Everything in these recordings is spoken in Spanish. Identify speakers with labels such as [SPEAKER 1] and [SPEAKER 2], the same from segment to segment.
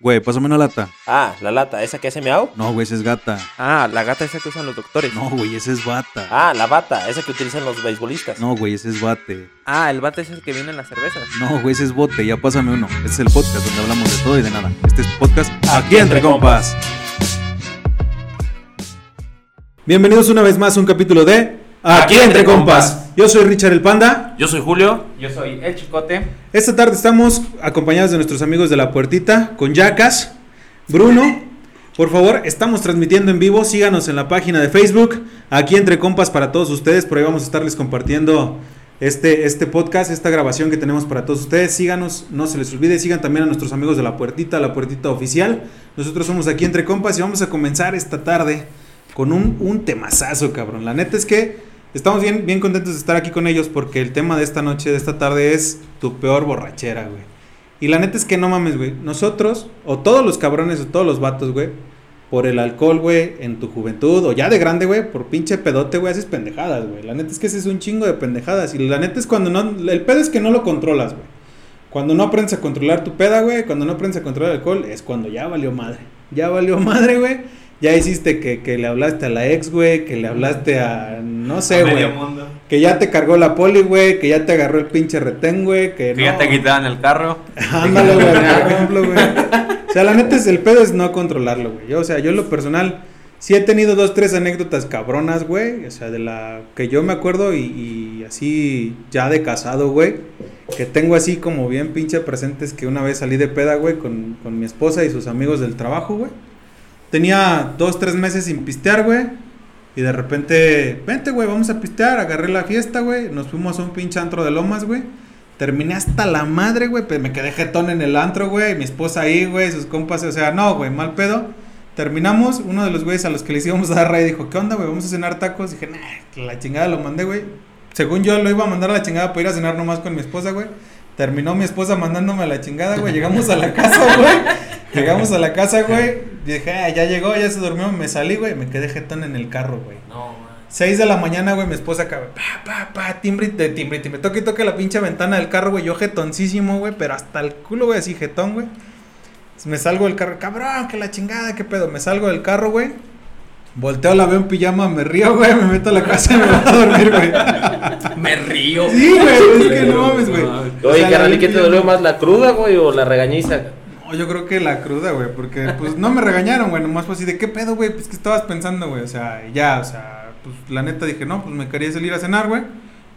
[SPEAKER 1] Güey, pásame una lata.
[SPEAKER 2] Ah, la lata, ¿esa que hace miau?
[SPEAKER 1] No, güey, esa es gata.
[SPEAKER 2] Ah, la gata esa que usan los doctores.
[SPEAKER 1] No, güey, esa es bata.
[SPEAKER 2] Ah, la bata, esa que utilizan los beisbolistas.
[SPEAKER 1] No, güey, ese es bate.
[SPEAKER 3] Ah, el bate es el que viene en las cervezas.
[SPEAKER 1] No, güey, ese es bote. Ya pásame uno. Este es el podcast donde hablamos de todo y de nada. Este es podcast Aquí Entre Compas. Bienvenidos una vez más a un capítulo de Aquí Entre Compas. Yo soy Richard el Panda.
[SPEAKER 4] Yo soy Julio.
[SPEAKER 3] Yo soy el chicote.
[SPEAKER 1] Esta tarde estamos acompañados de nuestros amigos de la puertita con Yacas, Bruno. Por favor, estamos transmitiendo en vivo. Síganos en la página de Facebook, aquí entre compas para todos ustedes. Por ahí vamos a estarles compartiendo este, este podcast, esta grabación que tenemos para todos ustedes. Síganos, no se les olvide. Sigan también a nuestros amigos de la puertita, la puertita oficial. Nosotros somos aquí entre compas y vamos a comenzar esta tarde con un, un temazazo, cabrón. La neta es que Estamos bien, bien contentos de estar aquí con ellos porque el tema de esta noche, de esta tarde es tu peor borrachera, güey. Y la neta es que no mames, güey. Nosotros, o todos los cabrones, o todos los vatos, güey, por el alcohol, güey, en tu juventud, o ya de grande, güey, por pinche pedote, güey, haces pendejadas, güey. La neta es que ese es un chingo de pendejadas. Y la neta es cuando no. El pedo es que no lo controlas, güey. Cuando no aprendes a controlar tu peda, güey, cuando no aprendes a controlar el alcohol, es cuando ya valió madre. Ya valió madre, güey ya hiciste que, que, le hablaste a la ex, güey, que le hablaste a, no sé, güey. Que ya te cargó la poli, güey, que ya te agarró el pinche retén, güey, que,
[SPEAKER 4] que ya te quitaban el carro.
[SPEAKER 1] Ándale, güey, por ejemplo, güey. O sea, la neta es, el pedo es no controlarlo, güey. Yo, o sea, yo en lo personal, sí he tenido dos, tres anécdotas cabronas, güey. O sea, de la que yo me acuerdo y, y así ya de casado, güey. Que tengo así como bien pinche presentes que una vez salí de peda, güey, con, con mi esposa y sus amigos del trabajo, güey. Tenía dos, tres meses sin pistear, güey. Y de repente, vente, güey, vamos a pistear. Agarré la fiesta, güey. Nos fuimos a un pinche antro de lomas, güey. Terminé hasta la madre, güey. Pues me quedé jetón en el antro, güey. Mi esposa ahí, güey. Sus compas, o sea, no, güey, mal pedo. Terminamos. Uno de los güeyes a los que les íbamos a dar ray dijo, ¿qué onda, güey? Vamos a cenar tacos. Dije, nah, la chingada lo mandé, güey. Según yo lo iba a mandar a la chingada para ir a cenar nomás con mi esposa, güey. Terminó mi esposa mandándome a la chingada, güey. Llegamos a la casa, güey. Llegamos a la casa, güey. Dije, ah, ya llegó, ya se durmió. Me salí, güey. Me quedé jetón en el carro, güey. No, man. 6 de la mañana, güey. Mi esposa acá, pa, pa, pa, timbre, de timbre, timbre. Toque y toque la pinche ventana del carro, güey. Yo jetoncísimo, güey. Pero hasta el culo, güey, así jetón, güey. Me salgo del carro, cabrón, que la chingada, qué pedo. Me salgo del carro, güey. Volteo, la veo en pijama, me río, güey, me meto a la casa y me voy a dormir, güey.
[SPEAKER 3] me río.
[SPEAKER 1] Sí, güey, es que no mames, güey.
[SPEAKER 2] Oye, carnal, ¿y qué te dolió más, la cruda, güey, o la regañiza?
[SPEAKER 1] No, yo creo que la cruda, güey, porque pues no me regañaron, güey, nomás fue así de qué pedo, güey, pues qué estabas pensando, güey, o sea, ya, o sea, pues la neta dije, no, pues me quería salir a cenar, güey.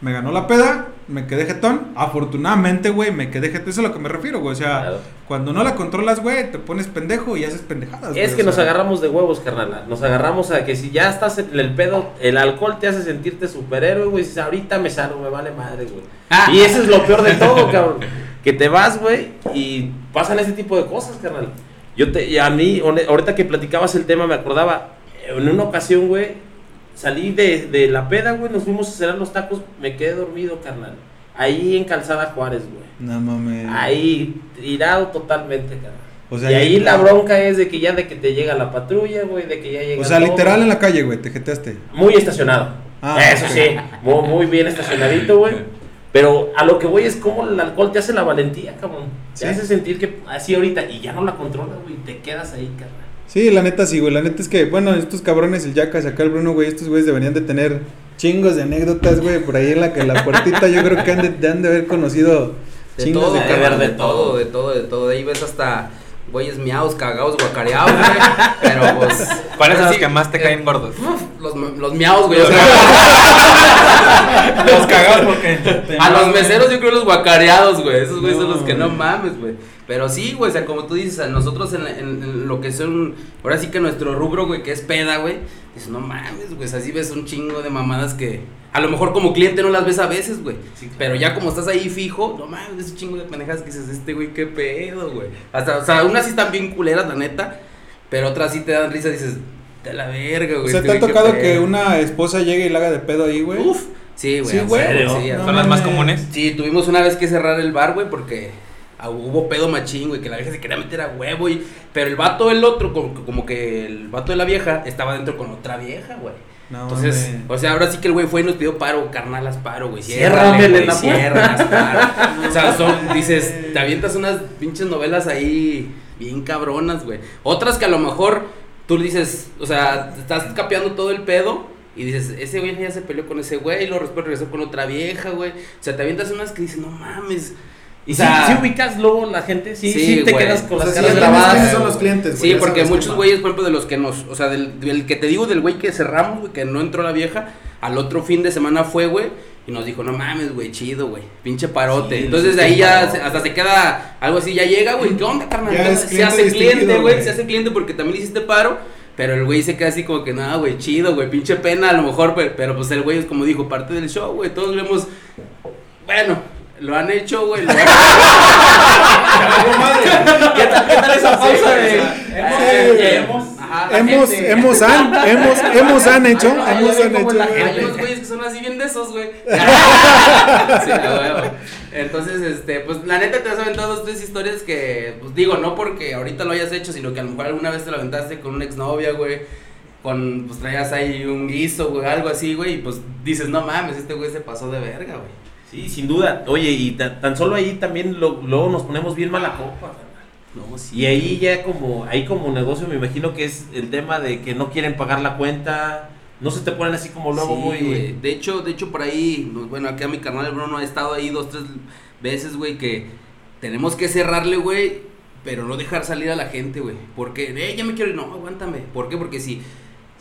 [SPEAKER 1] Me ganó la peda, me quedé jetón. Afortunadamente, güey, me quedé jetón. Eso es a lo que me refiero, güey. O sea, cuando no la controlas, güey, te pones pendejo y haces pendejadas.
[SPEAKER 2] Es que nos agarramos de huevos, carnal. Nos agarramos a que si ya estás en el pedo, el alcohol te hace sentirte superhéroe, güey. Si ahorita me salgo, me vale madre, güey. Ah. Y eso es lo peor de todo, cabrón. Que te vas, güey, y pasan ese tipo de cosas, carnal. Yo te, y a mí, ahorita que platicabas el tema, me acordaba, en una ocasión, güey, salí de, de la peda, güey, nos fuimos a cerrar los tacos, me quedé dormido, carnal. Ahí en Calzada Juárez, güey.
[SPEAKER 1] No mames.
[SPEAKER 2] Ahí, tirado totalmente, carnal. O sea, y ahí la bronca es de que ya de que te llega la patrulla, güey, de que ya llega.
[SPEAKER 1] O sea, literal en la calle, güey, te jeteaste.
[SPEAKER 2] Muy estacionado. Ah, Eso sí, muy, muy, bien estacionadito, güey. Pero a lo que voy es como el alcohol te hace la valentía, cabrón. Te hace sentir que así ahorita y ya no la controlas, güey, te quedas ahí, carnal.
[SPEAKER 1] Sí, la neta sí, güey. La neta es que, bueno, estos cabrones, el Jackas, acá el Bruno, güey, estos güeyes deberían de tener chingos de anécdotas, güey, por ahí en la que la puertita yo creo que han de, han de haber conocido
[SPEAKER 3] chingos de, todo, de, de todo, de todo, de todo. De ahí ves hasta güeyes miados, cagados, guacareados, güey. Pero pues.
[SPEAKER 4] ¿Cuáles son los que más te caen eh, gordos?
[SPEAKER 3] Los, los miados, güey.
[SPEAKER 4] los cagados porque.
[SPEAKER 3] A los meseros yo creo los guacareados, güey. Esos güeyes son los que no mames, güey. Pero sí, güey, o sea, como tú dices, nosotros en, lo que son, ahora sí que nuestro rubro, güey, que es peda, güey, dices, no mames, güey, así ves un chingo de mamadas que a lo mejor como cliente no las ves a veces, güey. Pero ya como estás ahí fijo, no mames, ese chingo de pendejadas que dices, este güey, qué pedo, güey. Hasta, o sea, unas sí están bien culeras, la neta, pero otras sí te dan risa, dices, de la verga, güey.
[SPEAKER 1] O sea,
[SPEAKER 3] este
[SPEAKER 1] ¿te ha tocado que una esposa llegue y la haga de pedo ahí, güey?
[SPEAKER 3] Uf. Sí, güey.
[SPEAKER 1] Sí, güey.
[SPEAKER 4] ¿Son las más comunes?
[SPEAKER 3] Sí, tuvimos una vez que cerrar el bar, güey, porque hubo pedo machín, güey, que la vieja se quería meter a huevo y... Pero el vato el otro, como, que el vato de la vieja estaba dentro con otra vieja, güey. No, Entonces, o sea, ahora sí que el güey fue y nos pidió paro, carnalas paro, güey. Ciérrame, güey, ciérralas paro. o sea, son, dices, te avientas unas pinches novelas ahí bien cabronas, güey. Otras que a lo mejor tú dices, o sea, estás capeando todo el pedo y dices, ese güey ya se peleó con ese güey, y luego después regresó con otra vieja, güey. O sea, te avientas unas que dices, no mames.
[SPEAKER 2] Y
[SPEAKER 3] O
[SPEAKER 2] si,
[SPEAKER 3] sea,
[SPEAKER 2] si ubicas luego la gente, sí,
[SPEAKER 3] Sí,
[SPEAKER 2] sí, te
[SPEAKER 3] güey.
[SPEAKER 2] quedas con
[SPEAKER 1] O
[SPEAKER 2] las
[SPEAKER 1] sea,
[SPEAKER 2] caras
[SPEAKER 1] sí,
[SPEAKER 2] grabadas.
[SPEAKER 1] ¿quiénes son los clientes, güey?
[SPEAKER 3] Sí, porque muchos güeyes, por ejemplo, de los que nos, o sea, del, del que te digo, del güey que cerramos, güey, que no entró la vieja, al otro fin de semana fue, güey, y nos dijo, no mames, güey, chido, güey, pinche parote.
[SPEAKER 2] Sí,
[SPEAKER 3] Entonces
[SPEAKER 2] sí,
[SPEAKER 3] de ahí
[SPEAKER 2] sí,
[SPEAKER 3] ya se- hasta se queda algo así, ya llega, güey, ¿qué onda, carnal?
[SPEAKER 1] Ya
[SPEAKER 3] se hace cliente, güey,
[SPEAKER 1] güey.
[SPEAKER 3] se hace cliente porque también le hiciste paro. Pero el güey se queda así como que, nada, güey, chido, güey, pinche pena a lo mejor, pero, pero pues el güey es como dijo, parte del show, güey, todos lo hemos, bueno, lo han hecho, güey, lo han
[SPEAKER 2] ¿Qué tal, qué tal esa pausa de.?
[SPEAKER 1] Hemos-
[SPEAKER 3] Ajá,
[SPEAKER 1] Hemos,
[SPEAKER 3] gente.
[SPEAKER 1] hemos, han, hemos, hemos han hecho,
[SPEAKER 3] Ay,
[SPEAKER 1] hemos han hecho.
[SPEAKER 3] la-. Hay unos güeyes que son así bien de esos, güey. sí. Entonces, este, pues la neta te has aventado dos, tres historias que, pues digo, no porque ahorita lo hayas hecho, sino que a lo mejor alguna vez te lo aventaste con una exnovia, güey. Con, pues traías ahí un guiso, güey, algo así, güey. Y pues dices, no mames, este güey se pasó de verga, güey.
[SPEAKER 2] Sí, sin duda. Oye, y ta- tan solo ahí también lo- luego nos ponemos bien mala copa.
[SPEAKER 3] No, sí.
[SPEAKER 2] Y ahí ya como, ahí como negocio me imagino que es el tema de que no quieren pagar la cuenta, no se te ponen así como luego
[SPEAKER 3] Sí,
[SPEAKER 2] muy...
[SPEAKER 3] güey. De hecho, de hecho por ahí, no, bueno, acá mi carnal el Bruno ha estado ahí dos, tres veces, güey, que tenemos que cerrarle, güey, pero no dejar salir a la gente, güey. Porque, eh, ya me quiero ir, no, aguántame. ¿Por qué? Porque si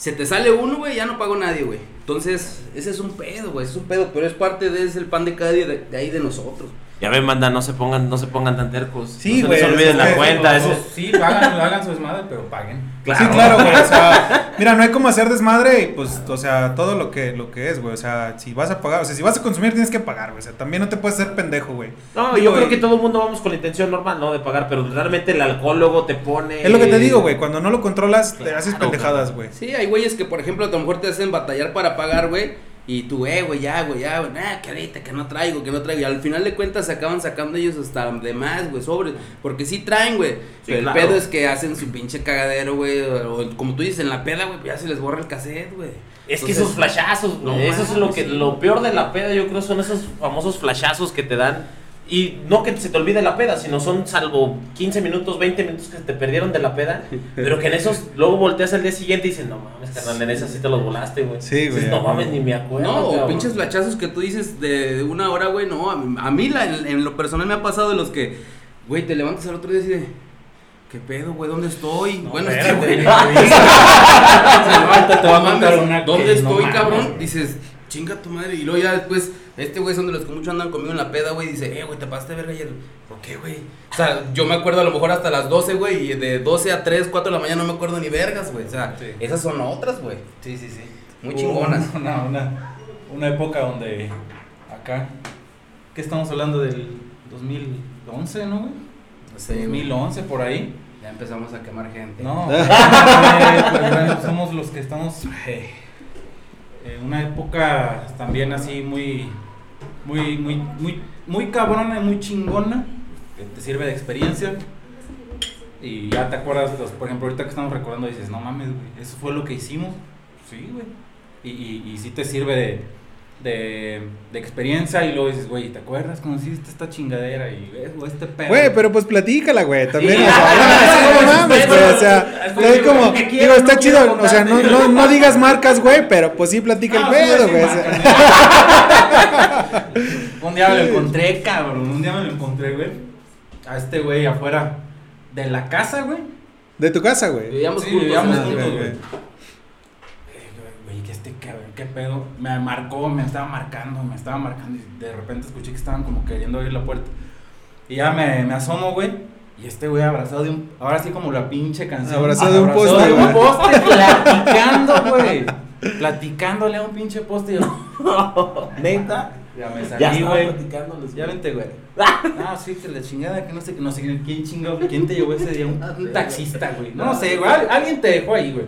[SPEAKER 3] se te sale uno, güey, ya no pago nadie, güey. Entonces, ese es un pedo, güey, es un pedo, pero es parte de, es el pan de cada día de, de ahí de nosotros.
[SPEAKER 2] Ya ven, banda, no se pongan, no se pongan tan tercos.
[SPEAKER 1] Sí,
[SPEAKER 2] no
[SPEAKER 1] güey,
[SPEAKER 2] se les olviden
[SPEAKER 1] es
[SPEAKER 2] la
[SPEAKER 1] que-
[SPEAKER 2] cuenta.
[SPEAKER 5] Los Sí, hagan, hagan su desmadre, pero paguen.
[SPEAKER 1] Sí, claro, güey. O sea, mira, no hay como hacer desmadre y pues, o sea, todo lo que, lo que es, güey. O sea, si vas a pagar, o sea, si vas a consumir tienes que pagar, güey. O sea, también no te puedes ser pendejo, güey.
[SPEAKER 2] No,
[SPEAKER 1] Digo,
[SPEAKER 2] yo creo
[SPEAKER 1] y-
[SPEAKER 2] que todo el mundo vamos con la intención normal, ¿no? De pagar, pero realmente el alcohólogo te pone...
[SPEAKER 1] Es lo que te digo, güey. Cuando no lo controlas, te
[SPEAKER 2] Claro,
[SPEAKER 1] haces pendejadas, güey.
[SPEAKER 3] Sí, hay güeyes que, por ejemplo, a lo mejor te hacen batallar para pagar, güey. Y tú, eh, güey, ya, güey, ya, güey, nah, que ahorita, que no traigo, que no traigo. Y al final de cuentas se acaban sacando ellos hasta de más, güey, sobres. Porque sí traen, güey.
[SPEAKER 2] Sí,
[SPEAKER 3] pero
[SPEAKER 2] claro.
[SPEAKER 3] el pedo es que hacen su pinche cagadero, güey. O, como tú dices, en la peda, güey, ya se les borra el cassette, güey.
[SPEAKER 2] Es que esos flashazos,
[SPEAKER 3] no
[SPEAKER 2] güey, eso es lo que
[SPEAKER 3] sí.
[SPEAKER 2] lo peor de la peda, yo creo son esos famosos flashazos que te dan y no que se te olvide la peda, sino son salvo 15 minutos, 20 minutos que te perdieron de la peda, pero que en esos luego volteas al día siguiente y dices, "No mames, carnal, en esas sí te los volaste, güey."
[SPEAKER 1] Sí, güey,
[SPEAKER 2] Dices, No mames, ni me acuerdo.
[SPEAKER 3] No, o
[SPEAKER 2] cabrón".
[SPEAKER 3] pinches flachazos que tú dices de, una hora, güey, no. A mí, a mí la- en, en lo personal me ha pasado de los que, güey, te levantas al otro día y de, ¿qué pedo, güey? ¿Dónde estoy? bueno, este, güey.
[SPEAKER 5] Te voy a
[SPEAKER 3] No mames,
[SPEAKER 5] una
[SPEAKER 3] ¿Dónde
[SPEAKER 5] no
[SPEAKER 3] estoy,
[SPEAKER 5] mames,
[SPEAKER 3] cabrón? Dices, chinga tu madre. Y luego ya después, este güey son de los que muchos andan conmigo en la peda, güey. Dice, eh, güey, te pasaste verga ayer. ¿Por qué, güey? O sea, yo me acuerdo a lo mejor hasta las 12, güey. Y de 12 a 3, 4 de la mañana no me acuerdo ni vergas, güey. O sea,
[SPEAKER 5] Sí.
[SPEAKER 3] esas son otras, güey.
[SPEAKER 5] Sí, sí, sí.
[SPEAKER 3] Muy chingonas.
[SPEAKER 5] Una, una, una época donde acá, ¿qué estamos hablando del 2011, no, güey?
[SPEAKER 3] Güey.
[SPEAKER 5] 2011 por ahí.
[SPEAKER 3] Ya empezamos a quemar gente.
[SPEAKER 5] No, eh, pues, somos los que estamos eh, una época también así muy, muy, muy, muy, muy cabrona y muy chingona, que te sirve de experiencia. Y ya te acuerdas, los- por ejemplo, ahorita que estamos recordando, dices, no mames, güey, eso fue lo que hicimos. Sí, güey. Y, y, y sí te sirve de, de, de experiencia y luego dices, güey, ¿te acuerdas cuando hiciste esta chingadera y ves, güey, este pedo?
[SPEAKER 1] Güey, pero pues platícala, güey, también,
[SPEAKER 2] Sí,
[SPEAKER 1] o sea, no, güey, o sea, es como, digo,
[SPEAKER 2] quiero,
[SPEAKER 1] está
[SPEAKER 2] no
[SPEAKER 1] chido, o sea, no,
[SPEAKER 2] contarte.
[SPEAKER 1] no, no digas marcas, güey, pero pues sí platica el pedo, güey.
[SPEAKER 5] un día me lo encontré, cabrón. Un día me lo encontré, güey. A este güey afuera de la casa, güey.
[SPEAKER 1] De tu casa, güey.
[SPEAKER 3] Vivíamos
[SPEAKER 5] Sí,
[SPEAKER 3] juntos.
[SPEAKER 5] vivíamos
[SPEAKER 1] Ah,
[SPEAKER 5] juntos,
[SPEAKER 3] tiempo.
[SPEAKER 5] güey. Eh, Güey, que este cabrón, qué pedo. Me marcó, me estaba marcando, me estaba marcando. Y de repente escuché que estaban como queriendo abrir la puerta. Y ya me, me asomo, güey. Y este güey abrazado de un. Ahora sí, como la pinche canción.
[SPEAKER 1] Abrazado de un
[SPEAKER 5] Abrazado
[SPEAKER 1] poste,
[SPEAKER 5] de un poste, platicando, güey. Platicándole a un pinche poste. Yo,
[SPEAKER 2] Neta.
[SPEAKER 5] ya me salí, güey. Ya vente, güey. Ah, sí, que la chingada, que no sé, que no sé quién chingado, quién te llevó ese día, un, un taxista, güey. No, sé, güey, al- alguien te dejó ahí, güey.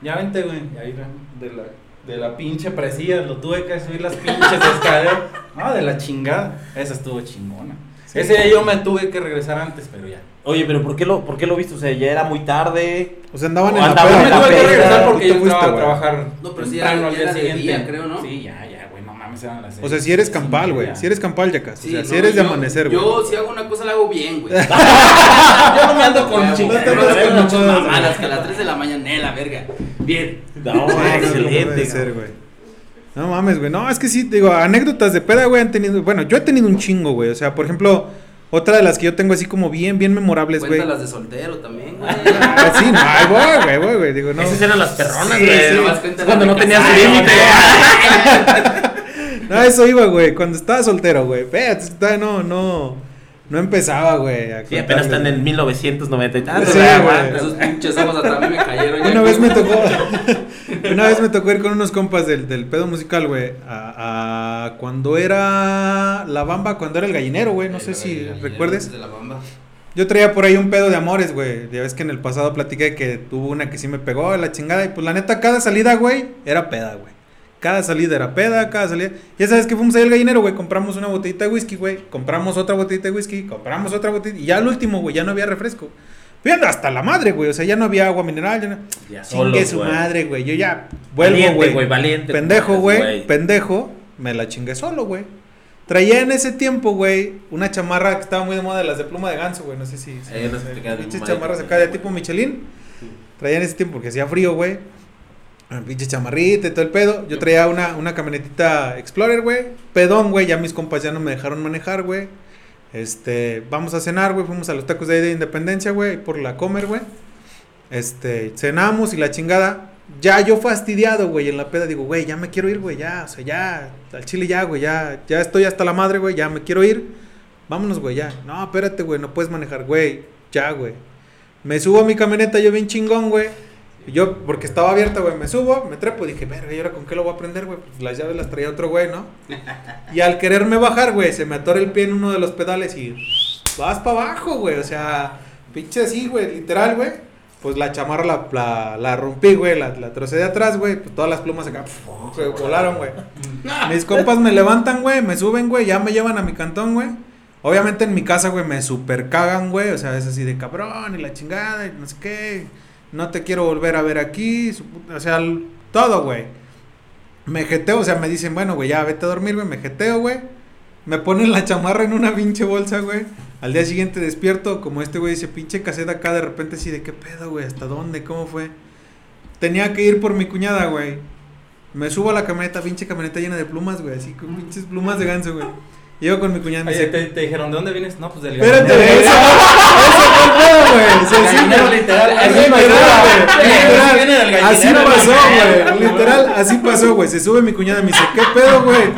[SPEAKER 5] Ya vente, güey. Y ahí, de la, de la pinche presilla, lo tuve que subir las pinches escaleras. No, de la chingada. Esa estuvo chingona. Ese día yo me tuve que regresar antes, pero ya.
[SPEAKER 2] Oye, pero ¿por qué lo, por qué lo viste? O sea, ya era muy tarde.
[SPEAKER 1] O sea, andaban
[SPEAKER 2] O
[SPEAKER 1] en la
[SPEAKER 2] andaban
[SPEAKER 5] Yo
[SPEAKER 1] peda.
[SPEAKER 5] me
[SPEAKER 2] la
[SPEAKER 5] tuve que regresar porque
[SPEAKER 1] te
[SPEAKER 5] yo
[SPEAKER 1] fuiste,
[SPEAKER 5] estaba a trabajar
[SPEAKER 3] No, pero sí era-
[SPEAKER 5] al
[SPEAKER 3] ya
[SPEAKER 5] día siguiente.
[SPEAKER 3] día, creo, ¿no?
[SPEAKER 5] Sí, ya, ya, güey, no mames. mames, eran las seis.
[SPEAKER 1] O sea, si eres campal, güey. Si eres campal, yacas.
[SPEAKER 3] Sí,
[SPEAKER 1] o sea,
[SPEAKER 3] no,
[SPEAKER 1] si eres de
[SPEAKER 3] yo-
[SPEAKER 1] amanecer, güey.
[SPEAKER 3] Yo, si hago una cosa, la hago bien, güey.
[SPEAKER 2] Yo no me ando con
[SPEAKER 3] Yo
[SPEAKER 2] chingaderas,
[SPEAKER 3] no
[SPEAKER 1] con
[SPEAKER 3] con muchas
[SPEAKER 1] mamadas,
[SPEAKER 3] que a las 3 de la mañana, eh, la verga. Bien.
[SPEAKER 2] No, excelente.
[SPEAKER 1] ser, güey. No mames, güey. No, es que sí, digo, anécdotas de peda, güey, han tenido. Bueno, yo he tenido un chingo, güey. O sea, por ejemplo, otra de las que yo tengo así como bien, bien memorables, güey.
[SPEAKER 3] Cuéntalas de soltero también, güey.
[SPEAKER 1] Ah, sí, no, ay, güey, güey, güey, güey. Digo, no.
[SPEAKER 2] Esas eran las perronas,
[SPEAKER 3] Sí,
[SPEAKER 2] güey.
[SPEAKER 3] sí,
[SPEAKER 2] Cuando no tenías límite.
[SPEAKER 1] No, eso iba, güey. Cuando estaba soltero, güey. Todavía no, no. No empezaba, güey. a
[SPEAKER 2] Sí, apenas están en 1990 y tantos.
[SPEAKER 1] Sí,
[SPEAKER 2] güey.
[SPEAKER 3] Esos pinches ojos hasta a mí me cayeron. ya.
[SPEAKER 1] Una vez me tocó. una vez me tocó ir con unos compas del, del pedo musical, güey. A, a cuando era la bamba, cuando era el gallinero, güey. No sé si recuerdes.
[SPEAKER 3] De la bamba.
[SPEAKER 1] Yo traía por ahí un pedo de amores, güey. Ya ves que en el pasado platiqué que tuvo una que sí me pegó, la chingada. Y pues la neta, cada salida, güey, era peda, güey. Cada salida era peda, cada salida. Ya sabes que fuimos ahí al gallinero, güey. Compramos una botellita de whisky, güey. Compramos otra botellita de whisky. Compramos otra botellita. Y ya al último, güey, ya no había refresco. Viendo hasta la madre, güey. O sea, ya no había agua mineral. Ya no...
[SPEAKER 2] Ya
[SPEAKER 1] Chingue su
[SPEAKER 2] güey.
[SPEAKER 1] madre, güey. Yo ya vuelvo,
[SPEAKER 2] Valiente,
[SPEAKER 1] güey.
[SPEAKER 2] valiente.
[SPEAKER 1] Pendejo, güey. Pendejo. Me la chingué solo, güey. Traía en ese tiempo, güey, una chamarra que estaba muy de moda de las de pluma de ganso, güey. No sé si. si
[SPEAKER 2] Eh, no sé
[SPEAKER 1] chamarras acá de tipo Michelin. Traía en ese tiempo porque hacía frío, güey. Una pinche chamarrita y todo el pedo. Yo traía una, una camionetita Explorer, güey. Pedón, güey. Ya mis compas ya no me dejaron manejar, güey. Este, vamos a cenar, güey. Fuimos a los tacos de ahí de Independencia, güey. Por la comer, güey. Este, cenamos y la chingada. Ya yo fastidiado, güey, en la peda digo, güey, ya me quiero ir, güey, ya, o sea, ya, al chile ya, güey, ya, ya estoy hasta la madre, güey, ya me quiero ir. Vámonos, güey, ya. No, espérate, güey, no puedes manejar, güey, ya, güey. Me subo a mi camioneta, yo bien chingón, güey. Yo, porque estaba abierta, güey, me subo, me trepo, dije, verga, ¿y ahora con qué lo voy a prender, güey? Pues las llaves las traía otro güey, ¿no? Y al quererme bajar, güey, se me atora el pie en uno de los pedales y vas para abajo, güey, o sea, pinche así, güey, literal, güey. Pues la chamarra la, la, la rompí, güey, la, la trocé de atrás, güey, pues todas las plumas acá, güey, volaron, güey. Mis compas me levantan, güey, me suben, güey, ya me llevan a mi cantón, güey. Obviamente en mi casa, güey, me super cagan, güey, o sea, es así de cabrón y la chingada y no sé qué. No te quiero volver a ver aquí, o sea, todo, güey. Me jeteo, o sea, me dicen, bueno, güey, ya vete a dormir, güey, me jeteo, güey. Me ponen la chamarra en una pinche bolsa, güey. Al día siguiente despierto, como este güey dice, pinche caseta acá, de repente así de qué pedo, güey, ¿hasta dónde? ¿Cómo fue? Tenía que ir por mi cuñada, güey. Me subo a la camioneta, pinche camioneta llena de plumas, güey, así con pinches plumas de ganso, güey. Llego con mi cuñada y me
[SPEAKER 5] Oye,
[SPEAKER 1] dice,
[SPEAKER 5] te, te dijeron, ¿de dónde vienes? No, pues del
[SPEAKER 1] espérate, eso, eso güey. Güey.
[SPEAKER 5] literal,
[SPEAKER 1] Así pasó, güey.
[SPEAKER 5] güey.
[SPEAKER 1] Literal, Así pasó,
[SPEAKER 5] güey.
[SPEAKER 1] güey. Güey. Se sube mi cuñada y me dice, ¿qué pedo, güey?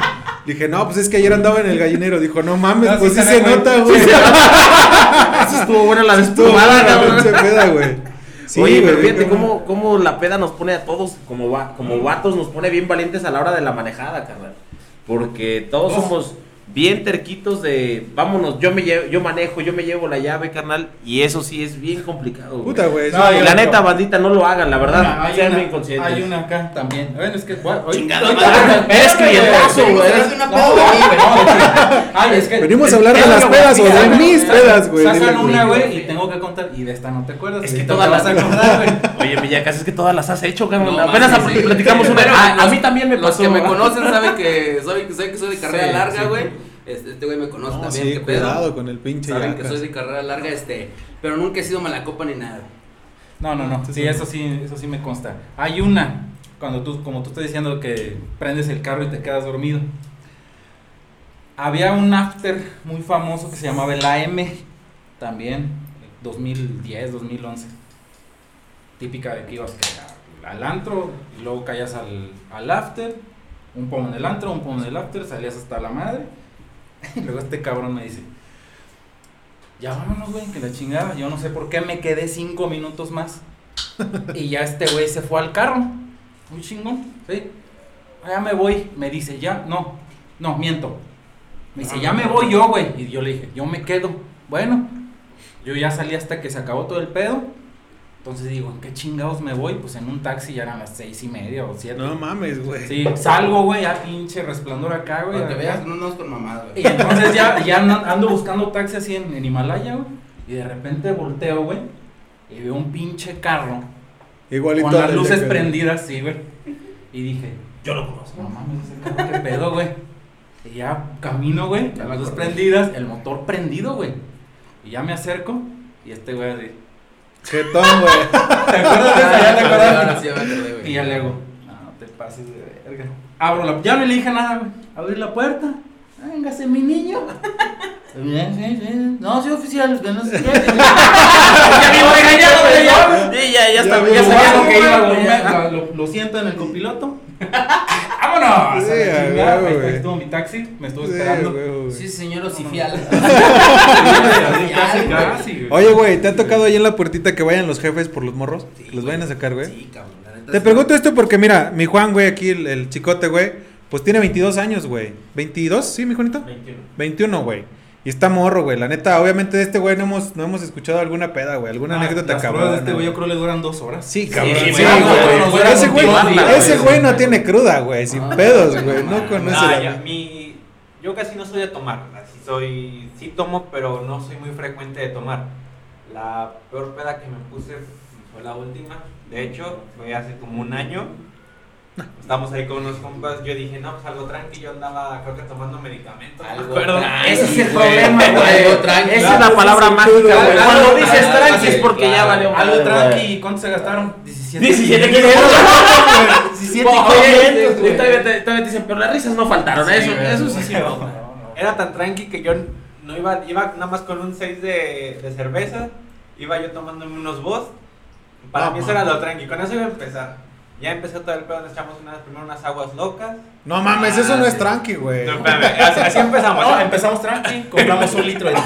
[SPEAKER 1] Dije, no, pues es que ayer andaba en el gallinero. Dijo, no mames,
[SPEAKER 5] No,
[SPEAKER 1] pues
[SPEAKER 5] sí se
[SPEAKER 1] se
[SPEAKER 5] güey.
[SPEAKER 1] nota, güey.
[SPEAKER 2] Eso estuvo buena la
[SPEAKER 1] la
[SPEAKER 2] cabrón.
[SPEAKER 1] pinche peda, güey. Sí,
[SPEAKER 2] Oye, pero
[SPEAKER 1] güey,
[SPEAKER 2] fíjate
[SPEAKER 1] cómo-
[SPEAKER 2] la peda nos pone a todos, como, va, como vatos, nos pone bien valientes a la hora de la manejada, carnal. Porque todos somos bien terquitos de, vámonos, yo me llevo, yo manejo, yo me llevo la llave, carnal. Y eso sí es bien complicado. güey.
[SPEAKER 1] Puta, güey.
[SPEAKER 5] No,
[SPEAKER 2] la neta, bandita, no lo hagan, la verdad.
[SPEAKER 5] Mira, hay,
[SPEAKER 2] sean
[SPEAKER 5] una,
[SPEAKER 2] bien conscientes.
[SPEAKER 5] hay una acá también. Bueno, es que.
[SPEAKER 3] Chingada.
[SPEAKER 2] Eres clientazo, güey.
[SPEAKER 3] Eres una
[SPEAKER 5] No,
[SPEAKER 3] pedo,
[SPEAKER 5] güey,
[SPEAKER 3] güey.
[SPEAKER 5] no, de hecho, Ay, es que.
[SPEAKER 1] Venimos a hablar de las pedas o de mis pedas, güey.
[SPEAKER 5] Sacan una,
[SPEAKER 1] güey.
[SPEAKER 5] y tengo que contar. Y de esta no te acuerdas.
[SPEAKER 2] Es que todas las
[SPEAKER 5] acordar, güey.
[SPEAKER 2] Oye, Villacas, es que todas las has hecho, cabrón.
[SPEAKER 3] No,
[SPEAKER 2] Apenas
[SPEAKER 3] mames, sí.
[SPEAKER 2] platicamos una.
[SPEAKER 3] Pero
[SPEAKER 2] A, a
[SPEAKER 3] los-
[SPEAKER 2] mí también me
[SPEAKER 3] Los
[SPEAKER 2] pasó.
[SPEAKER 3] que me conocen saben que soy, saben que soy de carrera
[SPEAKER 5] Sí,
[SPEAKER 3] larga,
[SPEAKER 5] sí.
[SPEAKER 3] güey. Este, este güey me conoce
[SPEAKER 1] No,
[SPEAKER 3] también.
[SPEAKER 1] sí,
[SPEAKER 3] ¿qué pedo?
[SPEAKER 1] cuidado con el pinche
[SPEAKER 3] Saben que soy de carrera larga, este. Pero nunca he sido mala copa ni nada.
[SPEAKER 5] No, no, no. Sí, eso sí, eso sí me consta. Hay una, cuando tú, como tú estás diciendo que prendes el carro y te quedas dormido. Había un after muy famoso que se llamaba el AM, también, 2010, 2011. Típica de que ibas al antro y luego caías al, al after, un pomo en el antro, un pomo en el after, salías hasta la madre. Y luego este cabrón me dice, ya vámonos, güey, que la chingada. Yo no sé por qué me quedé cinco minutos más. y ya este güey se fue al carro. Muy chingón, ¿sí? "Ah, Ya me voy. Me dice, ya, no, no, miento. Me dice, ya me voy yo, güey. Y yo le dije, yo me quedo. Bueno, yo ya salí hasta que se acabó todo el pedo. Entonces digo, ¿en qué chingados me voy? Pues en un taxi ya eran las seis y media o siete.
[SPEAKER 1] No mames, güey.
[SPEAKER 5] Sí, salgo, güey, ya pinche resplandor acá, güey.
[SPEAKER 3] Para que veas no andamos con mamada,
[SPEAKER 5] Y
[SPEAKER 3] güey.
[SPEAKER 5] entonces ya, ya ando- ando buscando taxi así en, en Himalaya, güey. Y de repente volteo, güey. Y veo un pinche carro
[SPEAKER 1] Igualito
[SPEAKER 5] con las luces prendidas, sí, güey. Y dije, Yo lo conozco. No mames, ese carro, qué pedo, güey. Y ya camino, güey, las luces prendidas, el motor prendido, güey. Y ya me acerco y este güey así.
[SPEAKER 1] Jetón, güey.
[SPEAKER 5] ¿Te acuerdas de esa? ¿Ya te acuerdas?
[SPEAKER 3] Ahora sí, ya me acordé, güey.
[SPEAKER 5] Y ya le hago, no, te pases de verga. Abro la Ya no le dije nada, güey. Abrí la puerta. Véngase, mi niño. Bien, sí, sí. No, sí, oficial, que no sé qué.
[SPEAKER 2] Ya me iba regañado, güey, ya. Sí, ya, ya está,
[SPEAKER 1] Ya
[SPEAKER 2] ya
[SPEAKER 1] me
[SPEAKER 2] sabía lo que iba, güey. Ya.
[SPEAKER 5] Lo siento en el copiloto. ¡Vámonos!
[SPEAKER 1] Sí,
[SPEAKER 5] A
[SPEAKER 1] huevo,
[SPEAKER 5] ahí
[SPEAKER 1] güey.
[SPEAKER 5] estuvo mi taxi, me estuvo
[SPEAKER 1] Sí,
[SPEAKER 5] esperando.
[SPEAKER 1] güey, güey.
[SPEAKER 3] Sí, señor Ocifial.
[SPEAKER 5] Casi, casi, güey.
[SPEAKER 1] Oye, güey, ¿te ha tocado ahí en la puertita que vayan los jefes por los morros? Que los vayan a sacar, güey.
[SPEAKER 3] Sí, cabrón. la neta
[SPEAKER 1] Te
[SPEAKER 3] sí.
[SPEAKER 1] pregunto esto porque, mira, mi Juan, güey, aquí, el, el chicote, güey, pues tiene 22 años, güey. ¿22? ¿Sí, mi Juanito?
[SPEAKER 2] 21.
[SPEAKER 1] 21, güey. Y está morro, güey. La neta, obviamente de este güey no hemos, no hemos escuchado alguna peda, güey. Alguna
[SPEAKER 5] Ah,
[SPEAKER 1] anécdota
[SPEAKER 5] las
[SPEAKER 1] cabrón.
[SPEAKER 5] de este güey yo creo le duran dos horas.
[SPEAKER 1] Sí, cabrón.
[SPEAKER 2] Sí,
[SPEAKER 1] Sí,
[SPEAKER 2] sí,
[SPEAKER 1] güey. Ese güey, ese no tiene cruda, güey. Sin
[SPEAKER 3] Ah,
[SPEAKER 1] pedos, güey.
[SPEAKER 3] güey.
[SPEAKER 1] No conoce
[SPEAKER 4] Nah,
[SPEAKER 1] la-
[SPEAKER 4] mi- yo casi no soy de tomar, así soy, sí tomo, pero no soy muy frecuente de tomar. La peor peda que me puse fue la última, de hecho, fue hace como un año. Estamos ahí con unos compas, yo dije, no, pues algo tranqui, yo andaba creo que tomando medicamentos,
[SPEAKER 3] Algo
[SPEAKER 4] acuerdo.
[SPEAKER 3] tranqui,
[SPEAKER 2] Ese es el problema, güey.
[SPEAKER 3] Algo tranqui.
[SPEAKER 2] Esa es la palabra mágica, güey. Cuando dices tranqui es porque ya valió
[SPEAKER 5] Algo tranqui,
[SPEAKER 2] güey.
[SPEAKER 5] ¿y cuánto se gastaron? 17.
[SPEAKER 2] 17 500.
[SPEAKER 5] 17
[SPEAKER 2] Oye,
[SPEAKER 3] güey.
[SPEAKER 2] y todavía te, dicen, pero las risas no faltaron. eso, eso sí, sí.
[SPEAKER 5] No,
[SPEAKER 2] no.
[SPEAKER 5] no, no.
[SPEAKER 4] Era tan tranqui que yo no iba, iba nada más con un 6 de, de cerveza, iba yo tomándome unos boss. Para
[SPEAKER 1] No,
[SPEAKER 4] mí eso era lo tranqui, con eso iba a empezar. Ya empezó todo el pedo, nos echamos unas, primero unas aguas locas.
[SPEAKER 1] No mames, eso no es tranqui, güey.
[SPEAKER 4] No, espérame, así, así empezamos.
[SPEAKER 5] No, empezamos tranqui, compramos un litro de dos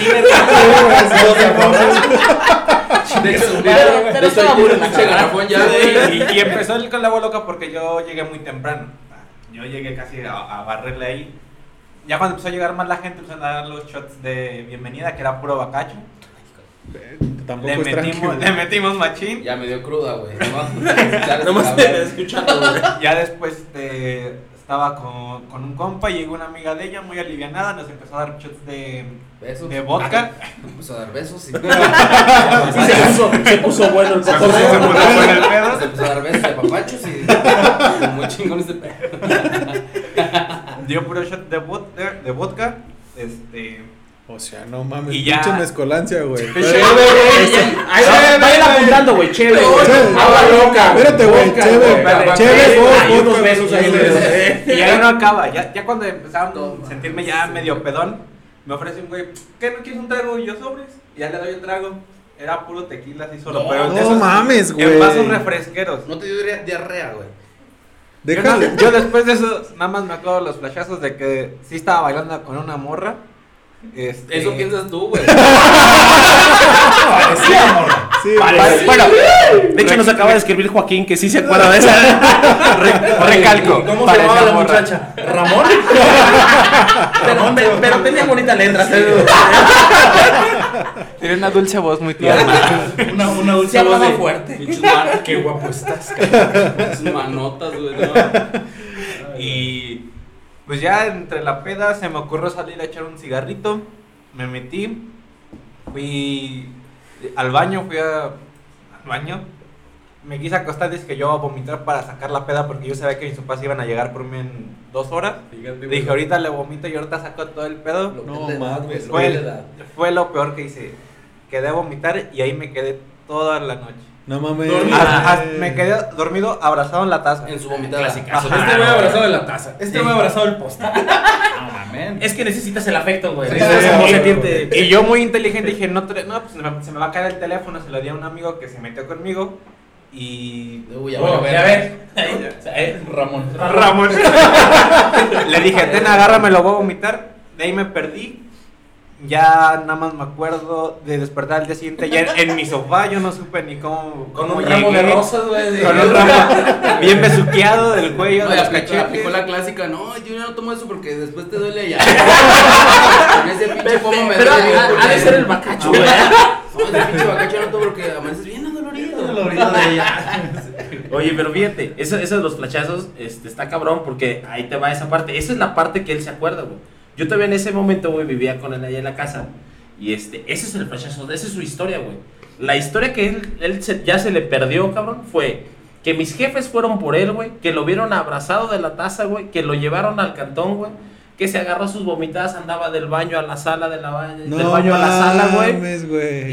[SPEAKER 5] de ron.
[SPEAKER 3] De hecho,
[SPEAKER 2] Pero- pero
[SPEAKER 3] de hecho, hay un garrafón ya,
[SPEAKER 4] y, y empezó el con la agua loca porque yo llegué muy temprano. Yo llegué casi a, a barrerle ahí. Ya cuando empezó a llegar más la gente, empezaron a dar los shots de bienvenida, que era puro bacacho.
[SPEAKER 1] Tampoco
[SPEAKER 4] Le
[SPEAKER 1] es
[SPEAKER 4] metimos,
[SPEAKER 1] güey.
[SPEAKER 4] le metimos machín.
[SPEAKER 3] Ya me dio cruda, güey.
[SPEAKER 2] Escuchando.
[SPEAKER 4] Ya después este, estaba con, con un compa y llegó una amiga de ella muy alivianada, nos empezó a dar shots de,
[SPEAKER 3] Besos.
[SPEAKER 4] de vodka.
[SPEAKER 3] Me puso a dar besos y...
[SPEAKER 2] Sí, se puso, se puso bueno el
[SPEAKER 4] Se
[SPEAKER 2] cotorreo.
[SPEAKER 4] puso- se puso bueno el pedo.
[SPEAKER 3] Se empezó a dar besos de papachos y... Muy chingón este pedo.
[SPEAKER 4] Dio puro shot de vodka, de vodka. Este,
[SPEAKER 1] O sea, no mames.
[SPEAKER 4] Y ya-
[SPEAKER 1] Pinche mezcolancia, güey.
[SPEAKER 2] Chévere, güey. Ahí va, vayan apuntando, güey. Chévere. Agua loca.
[SPEAKER 1] Espérate, güey. Chévere. Chévere,
[SPEAKER 2] unos besos ahí,
[SPEAKER 4] y ahí no acaba. Ya, ya cuando empezaron a sentirme ya medio pedón, me ofrece un güey, ¿qué no quieres un trago? Y yo sobres. Y ya le doy el trago. Era puro tequila así solo.
[SPEAKER 3] No,
[SPEAKER 4] pero
[SPEAKER 1] no
[SPEAKER 4] esos
[SPEAKER 1] mames, güey.
[SPEAKER 4] En vasos refresqueros.
[SPEAKER 3] No te dio diarrea- diarrea, güey.
[SPEAKER 4] Yo, no- yo después de eso, nada más me acuerdo los flashazos de que sí estaba bailando con una morra. Este,
[SPEAKER 3] Eso piensas tú, güey.
[SPEAKER 5] Parecía morra.
[SPEAKER 1] Sí, güey.
[SPEAKER 2] Bueno, de hecho nos acaba de escribir Joaquín que sí se acuerda de esa.
[SPEAKER 4] Re- recalco.
[SPEAKER 5] ¿Cómo se
[SPEAKER 4] parecía
[SPEAKER 5] llamaba la
[SPEAKER 4] morra.
[SPEAKER 5] muchacha? ¿Ramón?
[SPEAKER 2] Pero, pero, pero tenía bonita letra.
[SPEAKER 4] Tiene una dulce voz muy tierna.
[SPEAKER 5] Una, una dulce
[SPEAKER 2] Se
[SPEAKER 5] voz de-
[SPEAKER 2] fuerte.
[SPEAKER 5] Man- Qué guapo estás, cabrón.
[SPEAKER 3] Sus manotas, güey. No.
[SPEAKER 4] Y pues ya entre la peda se me ocurrió salir a echar un cigarrito. Me metí. Fui al baño, fui a- al baño. Me quise acostar, dice que yo iba a vomitar para sacar la peda porque yo sabía que mis papás iban a llegar por mí en dos horas.
[SPEAKER 3] Fíjate.
[SPEAKER 4] Dije, ahorita le vomito y ahorita saco todo el pedo.
[SPEAKER 3] Lo
[SPEAKER 1] No mames,
[SPEAKER 4] Fue, fue lo peor que hice. Quedé a vomitar y ahí me quedé toda la noche.
[SPEAKER 1] No mames.
[SPEAKER 2] Dormido.
[SPEAKER 4] Hasta- hasta me quedé dormido abrazado en la taza.
[SPEAKER 3] En su vomitada.
[SPEAKER 2] Clasicazo.
[SPEAKER 3] Ajá.
[SPEAKER 5] Este güey abrazado de la taza. Este
[SPEAKER 2] Sí.
[SPEAKER 5] güey abrazado del poste. No mames.
[SPEAKER 2] Es que necesitas el afecto, güey.
[SPEAKER 5] Sí,
[SPEAKER 2] Necesitas
[SPEAKER 5] sí,
[SPEAKER 2] como
[SPEAKER 5] sí.
[SPEAKER 2] sentirte.
[SPEAKER 4] Y yo muy inteligente dije, no, tra- no pues se me, se me va a caer el teléfono, se lo di a un amigo que se metió conmigo y...
[SPEAKER 3] Uy, ya
[SPEAKER 2] Oh,
[SPEAKER 3] vale,
[SPEAKER 2] ya
[SPEAKER 3] ver.
[SPEAKER 2] ves. Eh,
[SPEAKER 5] Ramón.
[SPEAKER 4] Ramón. Le dije, ten, agárrame, lo voy a vomitar. De ahí me perdí. Ya nada más me acuerdo de despertar al día siguiente ya en, en mi sofá, yo no supe ni cómo,
[SPEAKER 2] Con
[SPEAKER 4] cómo
[SPEAKER 2] un ramo de
[SPEAKER 4] llegué.
[SPEAKER 2] rosas, güey. de-
[SPEAKER 4] Con un ramo bien besuqueado del cuello,
[SPEAKER 3] No,
[SPEAKER 4] de los
[SPEAKER 3] aplicó,
[SPEAKER 4] cachetes.
[SPEAKER 3] aplicó la clásica, no, yo ya no tomo eso porque después te duele. Con ese pinche pomo me
[SPEAKER 2] Pero
[SPEAKER 3] duele bien
[SPEAKER 2] ha, ha de ser el bacacho, güey.
[SPEAKER 3] No, ese pinche bacacho ya no tomo porque amaneces bien adolorido.
[SPEAKER 5] Dolorido de ella.
[SPEAKER 2] Oye, pero fíjate, eso, eso de los flachazos este, está cabrón porque ahí te va esa parte. Esa es la parte que él se acuerda, güey. Yo todavía en ese momento, güey, vivía con él allá en la casa. Y este, ese es el flachazo, esa es su historia, güey. La historia que él, él se- ya se le perdió, cabrón, fue que mis jefes fueron por él, güey, que lo vieron abrazado de la taza, güey, que lo llevaron al cantón, güey, que se agarró sus vomitadas, andaba del baño a la sala, de la ba- del baño a la sala, güey.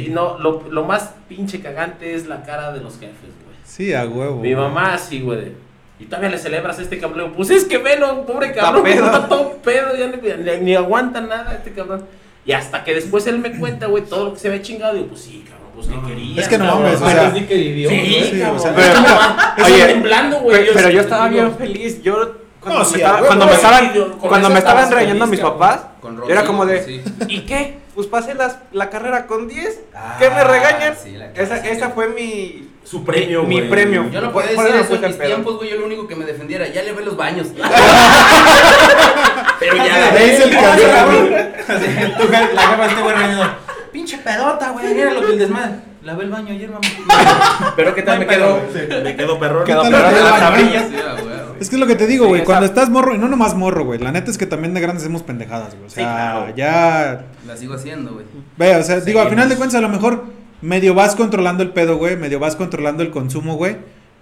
[SPEAKER 2] Y no, lo, lo más pinche cagante es la cara de los jefes, güey.
[SPEAKER 1] Sí, a huevo.
[SPEAKER 2] Mi mamá así, güey. Y todavía le celebras a este cabrón. Pues es que velo, pobre cabrón. Está todo pedo, ya ni, ni- ni aguanta nada este cabrón. Y hasta que después él me cuenta, güey, todo lo que se había chingado. Digo, pues sí, cabrón, pues que querías.
[SPEAKER 1] Es que no mames, o sea,
[SPEAKER 2] Sí,
[SPEAKER 5] que vivió,
[SPEAKER 2] sí,
[SPEAKER 1] ¿no?
[SPEAKER 2] cabrón.
[SPEAKER 1] o sea,
[SPEAKER 2] Pero,
[SPEAKER 4] oye,
[SPEAKER 2] temblando, güey.
[SPEAKER 4] Pero, pero yo
[SPEAKER 2] sí,
[SPEAKER 4] estaba
[SPEAKER 2] digo,
[SPEAKER 4] bien feliz. Yo cuando
[SPEAKER 1] No,
[SPEAKER 4] me,
[SPEAKER 1] sí,
[SPEAKER 4] estaba- cuando me
[SPEAKER 2] sí,
[SPEAKER 4] estaban,
[SPEAKER 2] yo-
[SPEAKER 4] cuando me estaban regañando mis papás,
[SPEAKER 3] Con
[SPEAKER 4] era como de,
[SPEAKER 3] sí.
[SPEAKER 4] ¿y qué? Pues pasé las, la carrera con 10.
[SPEAKER 3] Ah,
[SPEAKER 4] ¿Qué me regañan?
[SPEAKER 3] sí, la
[SPEAKER 4] esa, esa fue mi,
[SPEAKER 2] Su premio,
[SPEAKER 4] mi premio.
[SPEAKER 3] Yo no podía decir eso en mis
[SPEAKER 4] pedo.
[SPEAKER 3] tiempos, güey. Yo lo único que me defendiera, ya le ve los baños.
[SPEAKER 2] Pero ya,
[SPEAKER 1] Le hice el cabrón.
[SPEAKER 5] La jefa este güey Pinche pedota, güey. Mira lo que el desmadre. Lavé el baño ayer, mamá.
[SPEAKER 2] Pero qué tal me quedó. Me quedó perrón.
[SPEAKER 4] Quedó
[SPEAKER 1] ¿Qué tal
[SPEAKER 4] perrón de las tabrillas.
[SPEAKER 3] Güey.
[SPEAKER 1] Es que es lo que te digo,
[SPEAKER 4] Sí,
[SPEAKER 1] güey.
[SPEAKER 4] esa-
[SPEAKER 1] cuando estás morro, y no nomás morro, güey. La neta es que también de grandes hacemos pendejadas, güey. O sea,
[SPEAKER 2] Sí, claro.
[SPEAKER 1] ya.
[SPEAKER 3] La sigo haciendo, güey.
[SPEAKER 1] Ve, o sea, digo, al final de cuentas, a lo mejor medio vas controlando el pedo, güey. Medio vas controlando el consumo, güey.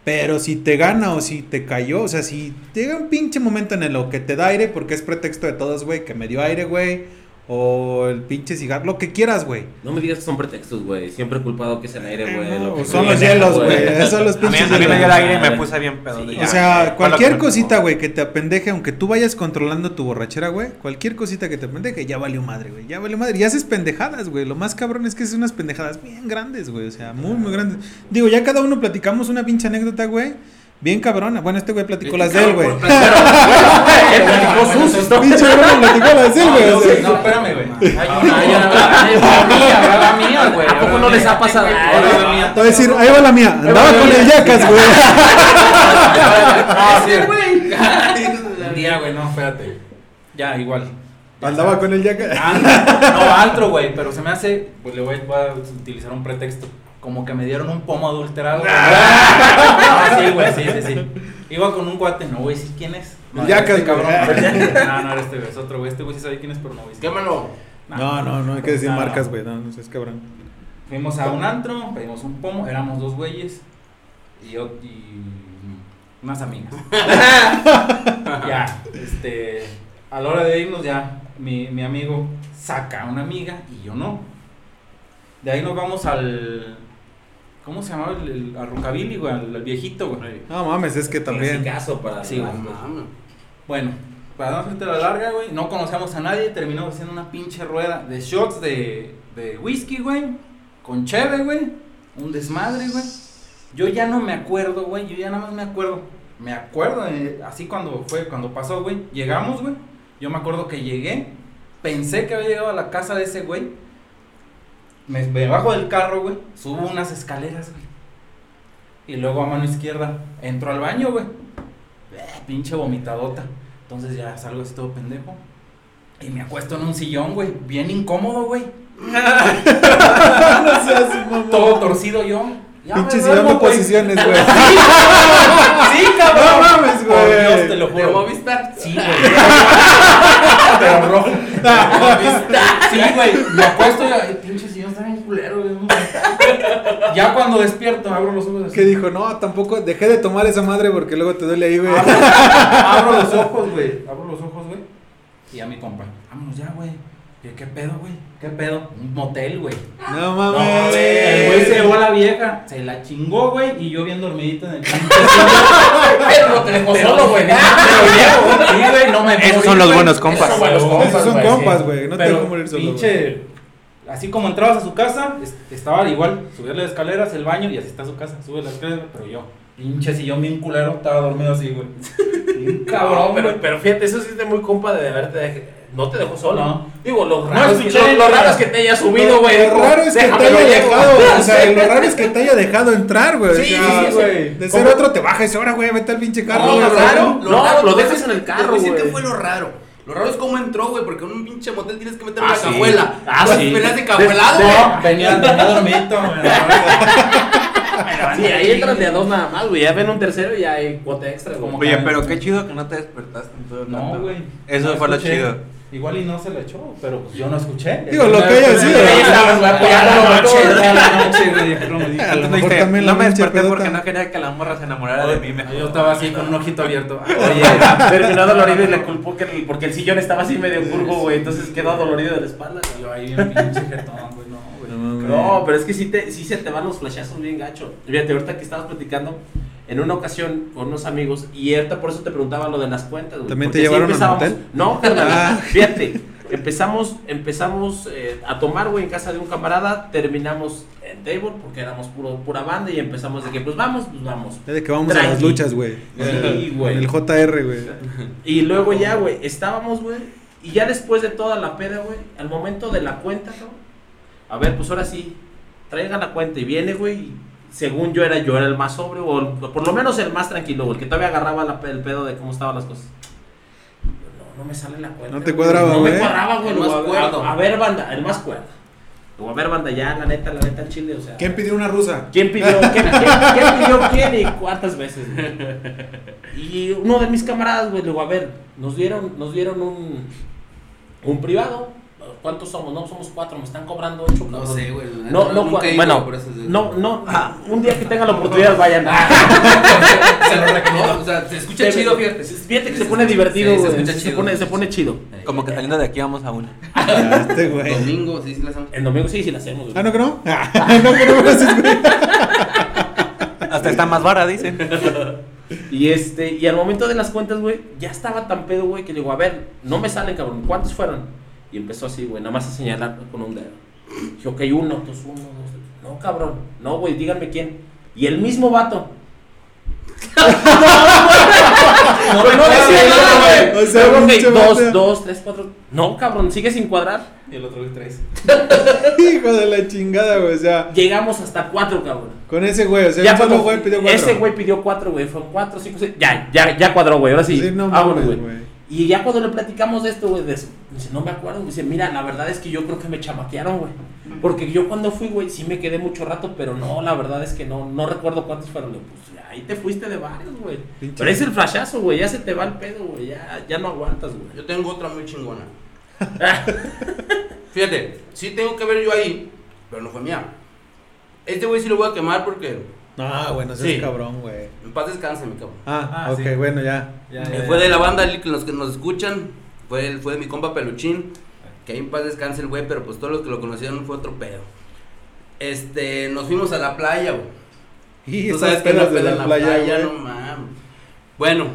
[SPEAKER 1] Pero si te gana o si te cayó, o sea, si llega un pinche momento en el que te da aire, porque es pretexto de todos, güey, que me dio aire, güey. O el pinche cigarro, lo que quieras, güey.
[SPEAKER 2] No me digas que son pretextos, güey. Siempre he culpado que es el aire, güey.
[SPEAKER 1] No,
[SPEAKER 2] lo que
[SPEAKER 1] son
[SPEAKER 2] me
[SPEAKER 1] los hielos, güey. Son los
[SPEAKER 4] A mí,
[SPEAKER 1] pinches
[SPEAKER 4] a mí me dio el aire y me puse bien pedo.
[SPEAKER 2] Sí,
[SPEAKER 1] O
[SPEAKER 4] ya.
[SPEAKER 1] sea, cualquier cosita, güey, que te apendeje, aunque tú vayas controlando tu borrachera, güey, cualquier cosita que te apendeje, ya valió madre, güey, ya valió madre. Y haces pendejadas, güey. Lo más cabrón es que haces unas pendejadas bien grandes, güey, o sea, muy, muy grandes. Digo, ya cada uno platicamos una pinche anécdota, güey, bien cabrona. Bueno, este güey platicó las de él, güey.
[SPEAKER 2] Él platicó sus.
[SPEAKER 1] Pinche güey platicó las de él, güey.
[SPEAKER 5] No, espérame, güey. Hay una, hay la mía, güey.
[SPEAKER 2] ¿A poco no les ha pasado?
[SPEAKER 5] Ahora la mía.
[SPEAKER 1] Te voy a decir, ahí va la mía. Andaba con el Yacas, güey.
[SPEAKER 5] Ah, sí, güey. Un día, güey, no, espérate. Ya, igual.
[SPEAKER 1] Andaba con el Yacas.
[SPEAKER 5] No, antro, güey, pero se me hace, pues le voy a utilizar un pretexto. Como que me dieron un pomo adulterado. Ah, sí, güey, sí, sí, sí. Iba con un cuate, no voy a decir quién es. No, era
[SPEAKER 1] Yacas,
[SPEAKER 5] este cabrón. No, no era este, güey, es otro, güey. Este güey sí sabe quién es, pero no voy a decir.
[SPEAKER 3] Quémalo.
[SPEAKER 1] No, no, no hay que decir marcas, güey. No, no es cabrón.
[SPEAKER 5] Fuimos a un antro, pedimos un pomo, éramos dos güeyes y yo y unas amigas. ya, este, a la hora de irnos ya, mi, mi amigo saca a una amiga y yo no. De ahí nos vamos al, ¿cómo se llamaba? El, el, Rockabilly, güey, al, al viejito, güey.
[SPEAKER 1] No mames, es que también.
[SPEAKER 2] caso para.
[SPEAKER 5] Sí, güey.
[SPEAKER 3] Mames.
[SPEAKER 5] Bueno, para no hacerte la larga, güey, no conocíamos a nadie, terminamos haciendo una pinche rueda de shots de, de whisky, güey, con cheve, güey, un desmadre, güey. Yo ya no me acuerdo, güey, yo ya nada más me acuerdo. Me acuerdo, de- así cuando fue, cuando pasó, güey, llegamos, güey. Yo me acuerdo que llegué, pensé que había llegado a la casa de ese güey. Me, me bajo del carro, güey, subo unas escaleras, güey. Y luego a mano izquierda entro al baño, güey. Eh, pinche vomitadota. Entonces ya salgo así todo pendejo. Y me acuesto en un sillón, güey. Bien incómodo, güey. todo torcido yo. Ya
[SPEAKER 1] Pinche sillón de posiciones, güey.
[SPEAKER 5] Sí, cabrón.
[SPEAKER 1] No mames, güey.
[SPEAKER 5] Por Dios, te lo
[SPEAKER 3] ¿De
[SPEAKER 5] juro.
[SPEAKER 3] Movistar?
[SPEAKER 5] Sí, güey. Pero rojo. Sí, güey. Me acuesto y ay, pinche sillón está bien culero, güey. Ya cuando despierto, abro los ojos así.
[SPEAKER 1] Que dijo, no, tampoco dejé de tomar esa madre porque luego te duele ahí, güey.
[SPEAKER 5] Abro, abro los ojos, güey. Abro los ojos, güey. Y a mi compa, vámonos ya, güey. ¿Qué, ¿Qué pedo, güey? ¿Qué pedo? Un motel, güey.
[SPEAKER 1] No
[SPEAKER 5] No,
[SPEAKER 1] mames.
[SPEAKER 5] El güey se llevó a la vieja, se la chingó, güey, y yo bien dormidito en el pinche
[SPEAKER 2] Pero te dejó solo, güey.
[SPEAKER 5] Pero viejo, sí, güey, no me
[SPEAKER 4] Esos son los
[SPEAKER 5] güey.
[SPEAKER 4] buenos compas.
[SPEAKER 2] Esos son buenos compas, güey,
[SPEAKER 1] güey. No te dejo morir solo. güey.
[SPEAKER 5] pinche, así como entrabas a su casa, es- estaba igual, subir las escaleras, el baño, y así está su casa, sube las escaleras, pero yo, pinche sillón bien culero, estaba dormido así, güey.
[SPEAKER 2] Cabrón, pero, fíjate, eso sí es de muy compa de haberte No te dejó solo.
[SPEAKER 5] No.
[SPEAKER 2] Digo, lo
[SPEAKER 5] No
[SPEAKER 2] raro, es,
[SPEAKER 5] escuché,
[SPEAKER 2] lo, lo raro es que te haya subido, güey.
[SPEAKER 1] Lo
[SPEAKER 2] Dijo,
[SPEAKER 1] raro es que te
[SPEAKER 2] "Déjamelo
[SPEAKER 1] haya
[SPEAKER 2] llevo".
[SPEAKER 1] dejado, o sea, lo raro es que te haya dejado entrar, güey.
[SPEAKER 2] Sí, sí,
[SPEAKER 1] güey. De ser
[SPEAKER 2] ¿Cómo?
[SPEAKER 1] otro te bajas, ahora, güey, vete al pinche carro.
[SPEAKER 3] No, lo raro,
[SPEAKER 2] No,
[SPEAKER 3] lo raro,
[SPEAKER 2] lo dejas en el carro, güey.
[SPEAKER 3] qué fue lo raro. Lo raro es cómo entró, güey, porque en un pinche motel tienes que meter
[SPEAKER 2] Ah,
[SPEAKER 3] una
[SPEAKER 2] sí.
[SPEAKER 3] cajuela.
[SPEAKER 2] Ah,
[SPEAKER 3] Pues,
[SPEAKER 2] sí.
[SPEAKER 3] Peleas de cajuelado, güey.
[SPEAKER 5] No, venía, venía dormidito, güey.
[SPEAKER 2] Sí, ahí entran de a dos nada más, güey. Ya ven un tercero y ya hay cuota extra, güey.
[SPEAKER 4] Oye, pero qué chido que no te despertaste en todo el
[SPEAKER 5] No, güey.
[SPEAKER 4] Eso
[SPEAKER 5] No
[SPEAKER 4] fue lo
[SPEAKER 5] escuché.
[SPEAKER 4] chido.
[SPEAKER 5] Igual y no se la echó, pero yo no escuché.
[SPEAKER 1] Digo, lo que haya sido.
[SPEAKER 5] Ya
[SPEAKER 2] Ya
[SPEAKER 5] la
[SPEAKER 2] la
[SPEAKER 5] noche,
[SPEAKER 2] noche,
[SPEAKER 5] ya la noche, güey, dijeron, me dijo,
[SPEAKER 1] A lo
[SPEAKER 5] no,
[SPEAKER 4] me desperté porque no quería que la morra se enamorara de mí. mejor".
[SPEAKER 5] Yo estaba así con un ojito abierto.
[SPEAKER 2] Oye, terminó dolorido y le culpó que el- porque el sillón estaba así medio curvo, güey. Entonces quedó dolorido de la espalda.
[SPEAKER 5] Yo ahí bien pinche jetón, güey, no, güey.
[SPEAKER 1] No, mames.
[SPEAKER 2] No, pero es que sí, te, sí se te van los flashazos bien gacho. Fíjate, ahorita que estabas platicando, en una ocasión con unos amigos, y ahorita por eso te preguntaba lo de las cuentas. güey,
[SPEAKER 1] ¿También te
[SPEAKER 2] porque sí
[SPEAKER 1] llevaron al
[SPEAKER 2] empezábamos-
[SPEAKER 1] motel?
[SPEAKER 2] No, carnal,
[SPEAKER 1] Ah.
[SPEAKER 2] fíjate. Empezamos, empezamos eh, a tomar, güey, en casa de un camarada, terminamos en table porque éramos puro, pura banda y empezamos de que, pues vamos, pues vamos.
[SPEAKER 1] De que vamos a las luchas, güey.
[SPEAKER 2] Sí, güey.
[SPEAKER 1] el JR, güey.
[SPEAKER 2] Y luego ya, güey, estábamos, güey. Y ya después de toda la peda, güey, al momento de la cuenta, cabrón. A ver, pues ahora sí, traigan la cuenta. Y viene, güey. Según yo era, yo era el más sobrio, o el- por lo menos el más tranquilo, güey, el que todavía agarraba la el pedo de cómo estaban las cosas. No, no me sale la cuenta.
[SPEAKER 1] No te
[SPEAKER 2] güey.
[SPEAKER 1] cuadraba,
[SPEAKER 2] No me
[SPEAKER 1] güey.
[SPEAKER 2] cuadraba, güey.
[SPEAKER 3] El
[SPEAKER 2] luego,
[SPEAKER 3] más
[SPEAKER 2] a ver-
[SPEAKER 3] cuerdo.
[SPEAKER 2] A, ver, banda, el más cuerdo. Luego, a ver, banda, ya, la neta, la neta, el chile, o sea.
[SPEAKER 1] ¿Quién pidió una rusa?
[SPEAKER 2] ¿Quién pidió, quién, quién- quién pidió quién y cuántas veces? güey? Y uno de mis camaradas, güey, le digo, a ver, nos dieron, nos dieron un, un privado. ¿Cuántos somos? No, somos cuatro, me están cobrando ocho.
[SPEAKER 3] No
[SPEAKER 2] cabrón.
[SPEAKER 3] sé, güey.
[SPEAKER 2] No, no,
[SPEAKER 3] ido,
[SPEAKER 2] bueno, no, no, un día que tengan la oportunidad vayan.
[SPEAKER 3] Se lo recomiendo. O sea, se escucha chido, fíjate.
[SPEAKER 2] Fíjate que se pone divertido,
[SPEAKER 3] Sí, se
[SPEAKER 2] Se, pone, se pone chido.
[SPEAKER 4] Como que saliendo de aquí vamos a una.
[SPEAKER 1] Ah, Este, güey.
[SPEAKER 3] Domingo, sí, sí, la hacemos.
[SPEAKER 2] En domingo sí, sí la hacemos. güey.
[SPEAKER 1] Ah, ¿no que no? Ah, no que no me.
[SPEAKER 4] Hasta está más vara, dicen.
[SPEAKER 2] Y este, y al momento de las cuentas, güey, ya estaba tan pedo, güey, que le digo, a ver, no me salen, cabrón, ¿cuántos fueron? Y empezó así, güey, nada más a señalar con un dedo. Dije, ok, uno, dos, uno, dos. tres. No, cabrón, no, güey, díganme quién. Y el mismo vato. no, no, no decía nada, güey.
[SPEAKER 1] O sea,
[SPEAKER 2] dos, dos, tres, cuatro. No, cabrón, sigue sin cuadrar.
[SPEAKER 5] Y el otro güey tres.
[SPEAKER 1] Hijo de la chingada, güey. O sea,
[SPEAKER 2] Llegamos hasta cuatro, cabrón.
[SPEAKER 1] con ese güey. O sea,
[SPEAKER 2] Ya cuando
[SPEAKER 1] güey pidió cuatro.
[SPEAKER 2] ese güey pidió cuatro, güey. Fueron cuatro, cinco, seis. Ya, ya, ya cuadró, güey. Ahora sí.
[SPEAKER 1] Sí, no
[SPEAKER 2] Vámonos, güey. Y ya cuando le platicamos de esto, güey, de eso, dice, no me acuerdo. Dice, mira, la verdad es que yo creo que me chamaquearon, güey. Porque yo cuando fui, güey, sí me quedé mucho rato, pero no, la verdad es que no, no recuerdo cuántos fueron. Le pues ahí te fuiste de varios, güey. Pero es el flashazo, güey. Ya se te va el pedo, güey. Ya, ya no aguantas, güey.
[SPEAKER 3] Yo tengo otra muy chingona. Fíjate, sí tengo que ver yo ahí, pero no fue mía. Este güey sí lo voy a quemar porque
[SPEAKER 1] No, güey, no seas
[SPEAKER 2] Sí.
[SPEAKER 1] cabrón, güey.
[SPEAKER 3] en paz descanse, mi cabrón.
[SPEAKER 1] Ah,
[SPEAKER 5] Ah,
[SPEAKER 1] ok,
[SPEAKER 5] sí.
[SPEAKER 1] bueno, ya.
[SPEAKER 5] Ya,
[SPEAKER 3] Eh,
[SPEAKER 5] ya,
[SPEAKER 3] fue
[SPEAKER 5] ya.
[SPEAKER 3] de la banda los que nos escuchan, fue, el- fue de mi compa Peluchín, que ahí en paz descanse el güey, pero pues todos los que lo conocieron fue otro pedo. Este, nos fuimos a la playa, güey.
[SPEAKER 1] Y
[SPEAKER 3] Tú sabes que la
[SPEAKER 1] pedas de
[SPEAKER 3] peda en
[SPEAKER 1] la
[SPEAKER 3] la
[SPEAKER 1] playa,
[SPEAKER 3] no mames. Bueno,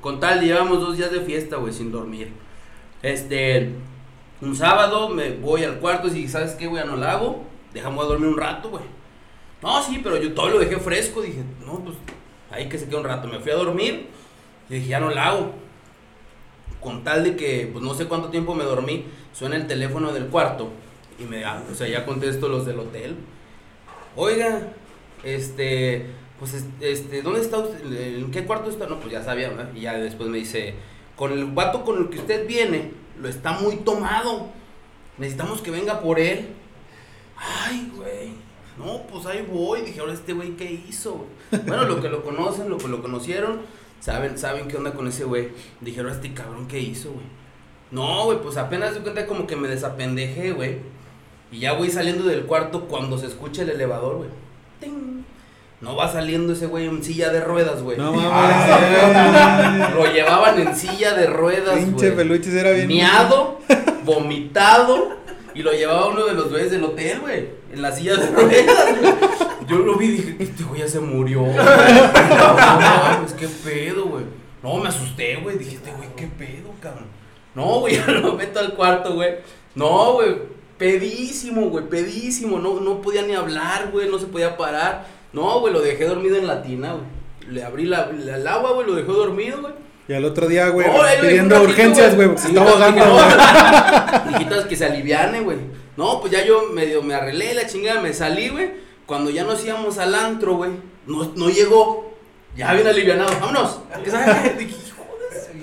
[SPEAKER 3] con tal, llevamos dos días de fiesta, güey, sin dormir. Este, un sábado me voy al cuarto y ¿sabes qué, güey? No la hago. Dejamos a dormir un rato, güey. No, sí, pero yo todo lo dejé fresco. Dije, no, pues ahí que se quede un rato. Me fui a dormir y dije, ya no la hago. Con tal de que, pues no sé cuánto tiempo me dormí, suena el teléfono del cuarto y me, ah, o sea, ya contesto los del hotel. Oiga, este, pues, es- este, ¿dónde está usted? ¿En qué cuarto está? No, pues ya sabía, ¿verdad? Y ya después me dice, con el vato con el que usted viene, lo está muy tomado. Necesitamos que venga por él. Ay, güey. No, pues ahí voy. Dije, ahora este güey, ¿qué hizo? Bueno, lo que lo conocen, lo que lo conocieron, saben, saben qué onda con ese güey. Dije, ahora este cabrón, ¿qué hizo, güey? No, güey, pues apenas de cuenta como que me desapendejé, güey. Y ya voy saliendo del cuarto cuando se escucha el elevador, güey. No va saliendo ese güey en silla de ruedas, güey.
[SPEAKER 1] No
[SPEAKER 3] Ah,
[SPEAKER 1] mames.
[SPEAKER 3] Lo llevaban en silla de ruedas,
[SPEAKER 1] Pinche
[SPEAKER 3] güey.
[SPEAKER 1] peluches era bien.
[SPEAKER 3] Miado, vomitado. Y lo llevaba uno de los güeyes del hotel, güey. En la silla de ruedas, güey. Yo lo vi y dije, este güey ya se murió. güey. No mames, qué pedo, güey. No, me asusté, güey. Dije, este güey, qué pedo, cabrón. No, güey, ya lo meto al cuarto, güey. No, güey. Pedísimo, güey, pedísimo. No, no podía ni hablar, güey. No se podía parar. No, güey, lo dejé dormido en la tina, güey. Le abrí la, la- el agua, güey, lo dejé dormido, güey.
[SPEAKER 1] Y al otro día, güey, pidiendo
[SPEAKER 3] ratito,
[SPEAKER 1] urgencias, güey, se estaba ahogando,
[SPEAKER 3] no, que se aliviane, güey. No, pues ya yo medio me arreglé la chingada, me salí, güey. Cuando ya nos íbamos al antro, güey, no, no llegó. Ya bien alivianado, vámonos. Que sabe, dije, joder,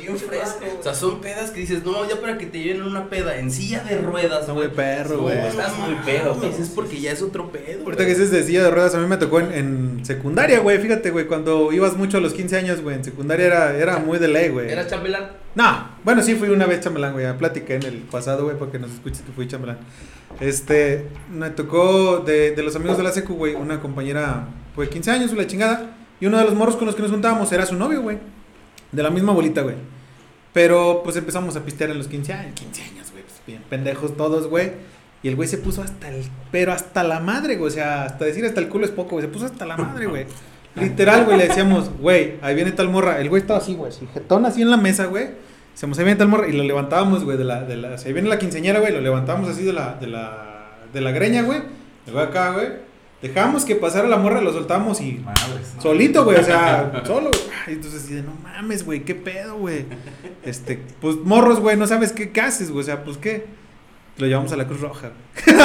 [SPEAKER 3] bien fresco. O sea, son pedas que dices, no, ya para que te lleven una peda en silla de ruedas, güey.
[SPEAKER 1] güey, perro,
[SPEAKER 3] No,
[SPEAKER 1] güey.
[SPEAKER 2] estás muy pedo, cabrón.
[SPEAKER 3] Es porque ya es otro pedo.
[SPEAKER 1] Ahorita
[SPEAKER 3] güey.
[SPEAKER 1] que dices de silla de ruedas, a mí me tocó en, en secundaria, güey. Fíjate, güey, cuando ibas mucho a los 15 años, güey. En secundaria era, era muy de ley, güey.
[SPEAKER 3] ¿Era chambelán?
[SPEAKER 1] No, bueno, sí fui una vez chambelán, güey. Ya platiqué en el pasado, güey, porque nos escuches que fui chambelán. Este, me tocó de, de los amigos de la secu, güey, una compañera pues 15 años o la chingada. Y uno de los morros con los que nos juntábamos era su novio, güey. De la misma bolita, güey. Pero pues empezamos a pistear en los 15 años. 15 años, güey. Pues, bien pendejos todos, güey. Y el güey se puso hasta el. Pero hasta la madre, güey. O sea, hasta decir hasta el culo es poco, güey. Se puso hasta la madre, güey. Literal, güey. Le decíamos, güey, ahí viene tal morra. El güey estaba así, güey. Así, jetón así en la mesa, güey. Decíamos, ahí viene tal morra. Y lo levantábamos, güey. De la, de la, o sea, ahí viene la quinceñera, güey. Lo levantábamos así de la, de la, de la greña, güey. El güey acá, güey. Dejábamos que pasara la morra, lo soltábamos y.
[SPEAKER 5] Madres, ¿no?
[SPEAKER 1] Solito, güey, o sea, solo. Ay, Entonces, así de, no mames, güey, qué pedo, güey. Este, pues morros, güey, no sabes qué, qué haces, güey, o sea, pues qué. Lo llevamos a la Cruz Roja, güey.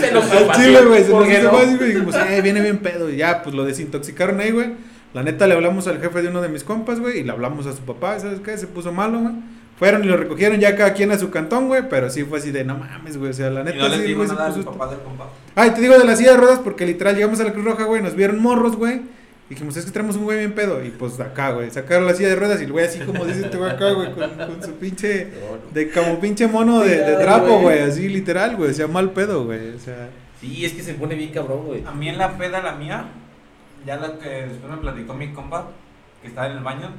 [SPEAKER 2] Se nos fue
[SPEAKER 1] chile, güey, se
[SPEAKER 2] ¿por
[SPEAKER 1] nos
[SPEAKER 2] no?
[SPEAKER 1] fácil, güey. Dijimos, eh, viene bien pedo. Y ya, pues lo desintoxicaron ahí, güey. La neta, le hablamos al jefe de uno de mis compas, güey, y le hablamos a su papá, ¿sabes qué? Se puso malo, güey. Fueron y lo recogieron ya cada quien a su cantón, güey, pero sí fue así de, no mames, güey, o sea, la
[SPEAKER 4] Y
[SPEAKER 1] neta,
[SPEAKER 4] no les
[SPEAKER 1] sí, güey, se
[SPEAKER 4] nada papá del compa.
[SPEAKER 1] Ay, te digo de la silla de ruedas porque literal llegamos a la Cruz Roja, güey, nos vieron morros, güey. Dijimos, es que tenemos un güey bien pedo. Y pues acá, güey, sacaron la silla de ruedas y el güey así como dice este güey acá, güey, con, con su pinche, de como pinche mono de, de trapo,
[SPEAKER 2] güey.
[SPEAKER 1] güey, así literal, güey, o sea, mal pedo, güey, o sea.
[SPEAKER 2] Sí, es que se pone bien cabrón, güey.
[SPEAKER 4] A mí en la peda, la mía, ya la que después me platicó mi compa, que estaba en el baño,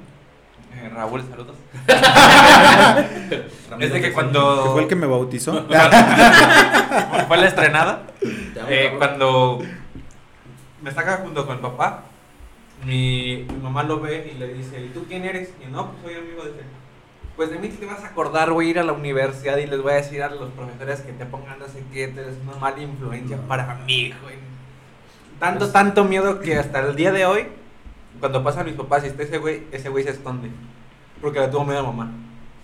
[SPEAKER 4] eh, Raúl, saludos. es de que cuando
[SPEAKER 1] fue el que me bautizó.
[SPEAKER 4] fue la estrenada, eh, cuando me saca junto con el papá, mi, mi mamá lo ve y le dice, ¿y tú quién eres? Y no, pues soy amigo de él. Pues de mí te vas a acordar, voy a ir a la universidad y les voy a decir a los profesores que te pongan no sé qué, eres una mala influencia para mí, güey. Tanto, tanto miedo que hasta el día de hoy, cuando pasan mis papás y está ese güey, ese güey se esconde. Porque le tuvo miedo a mamá.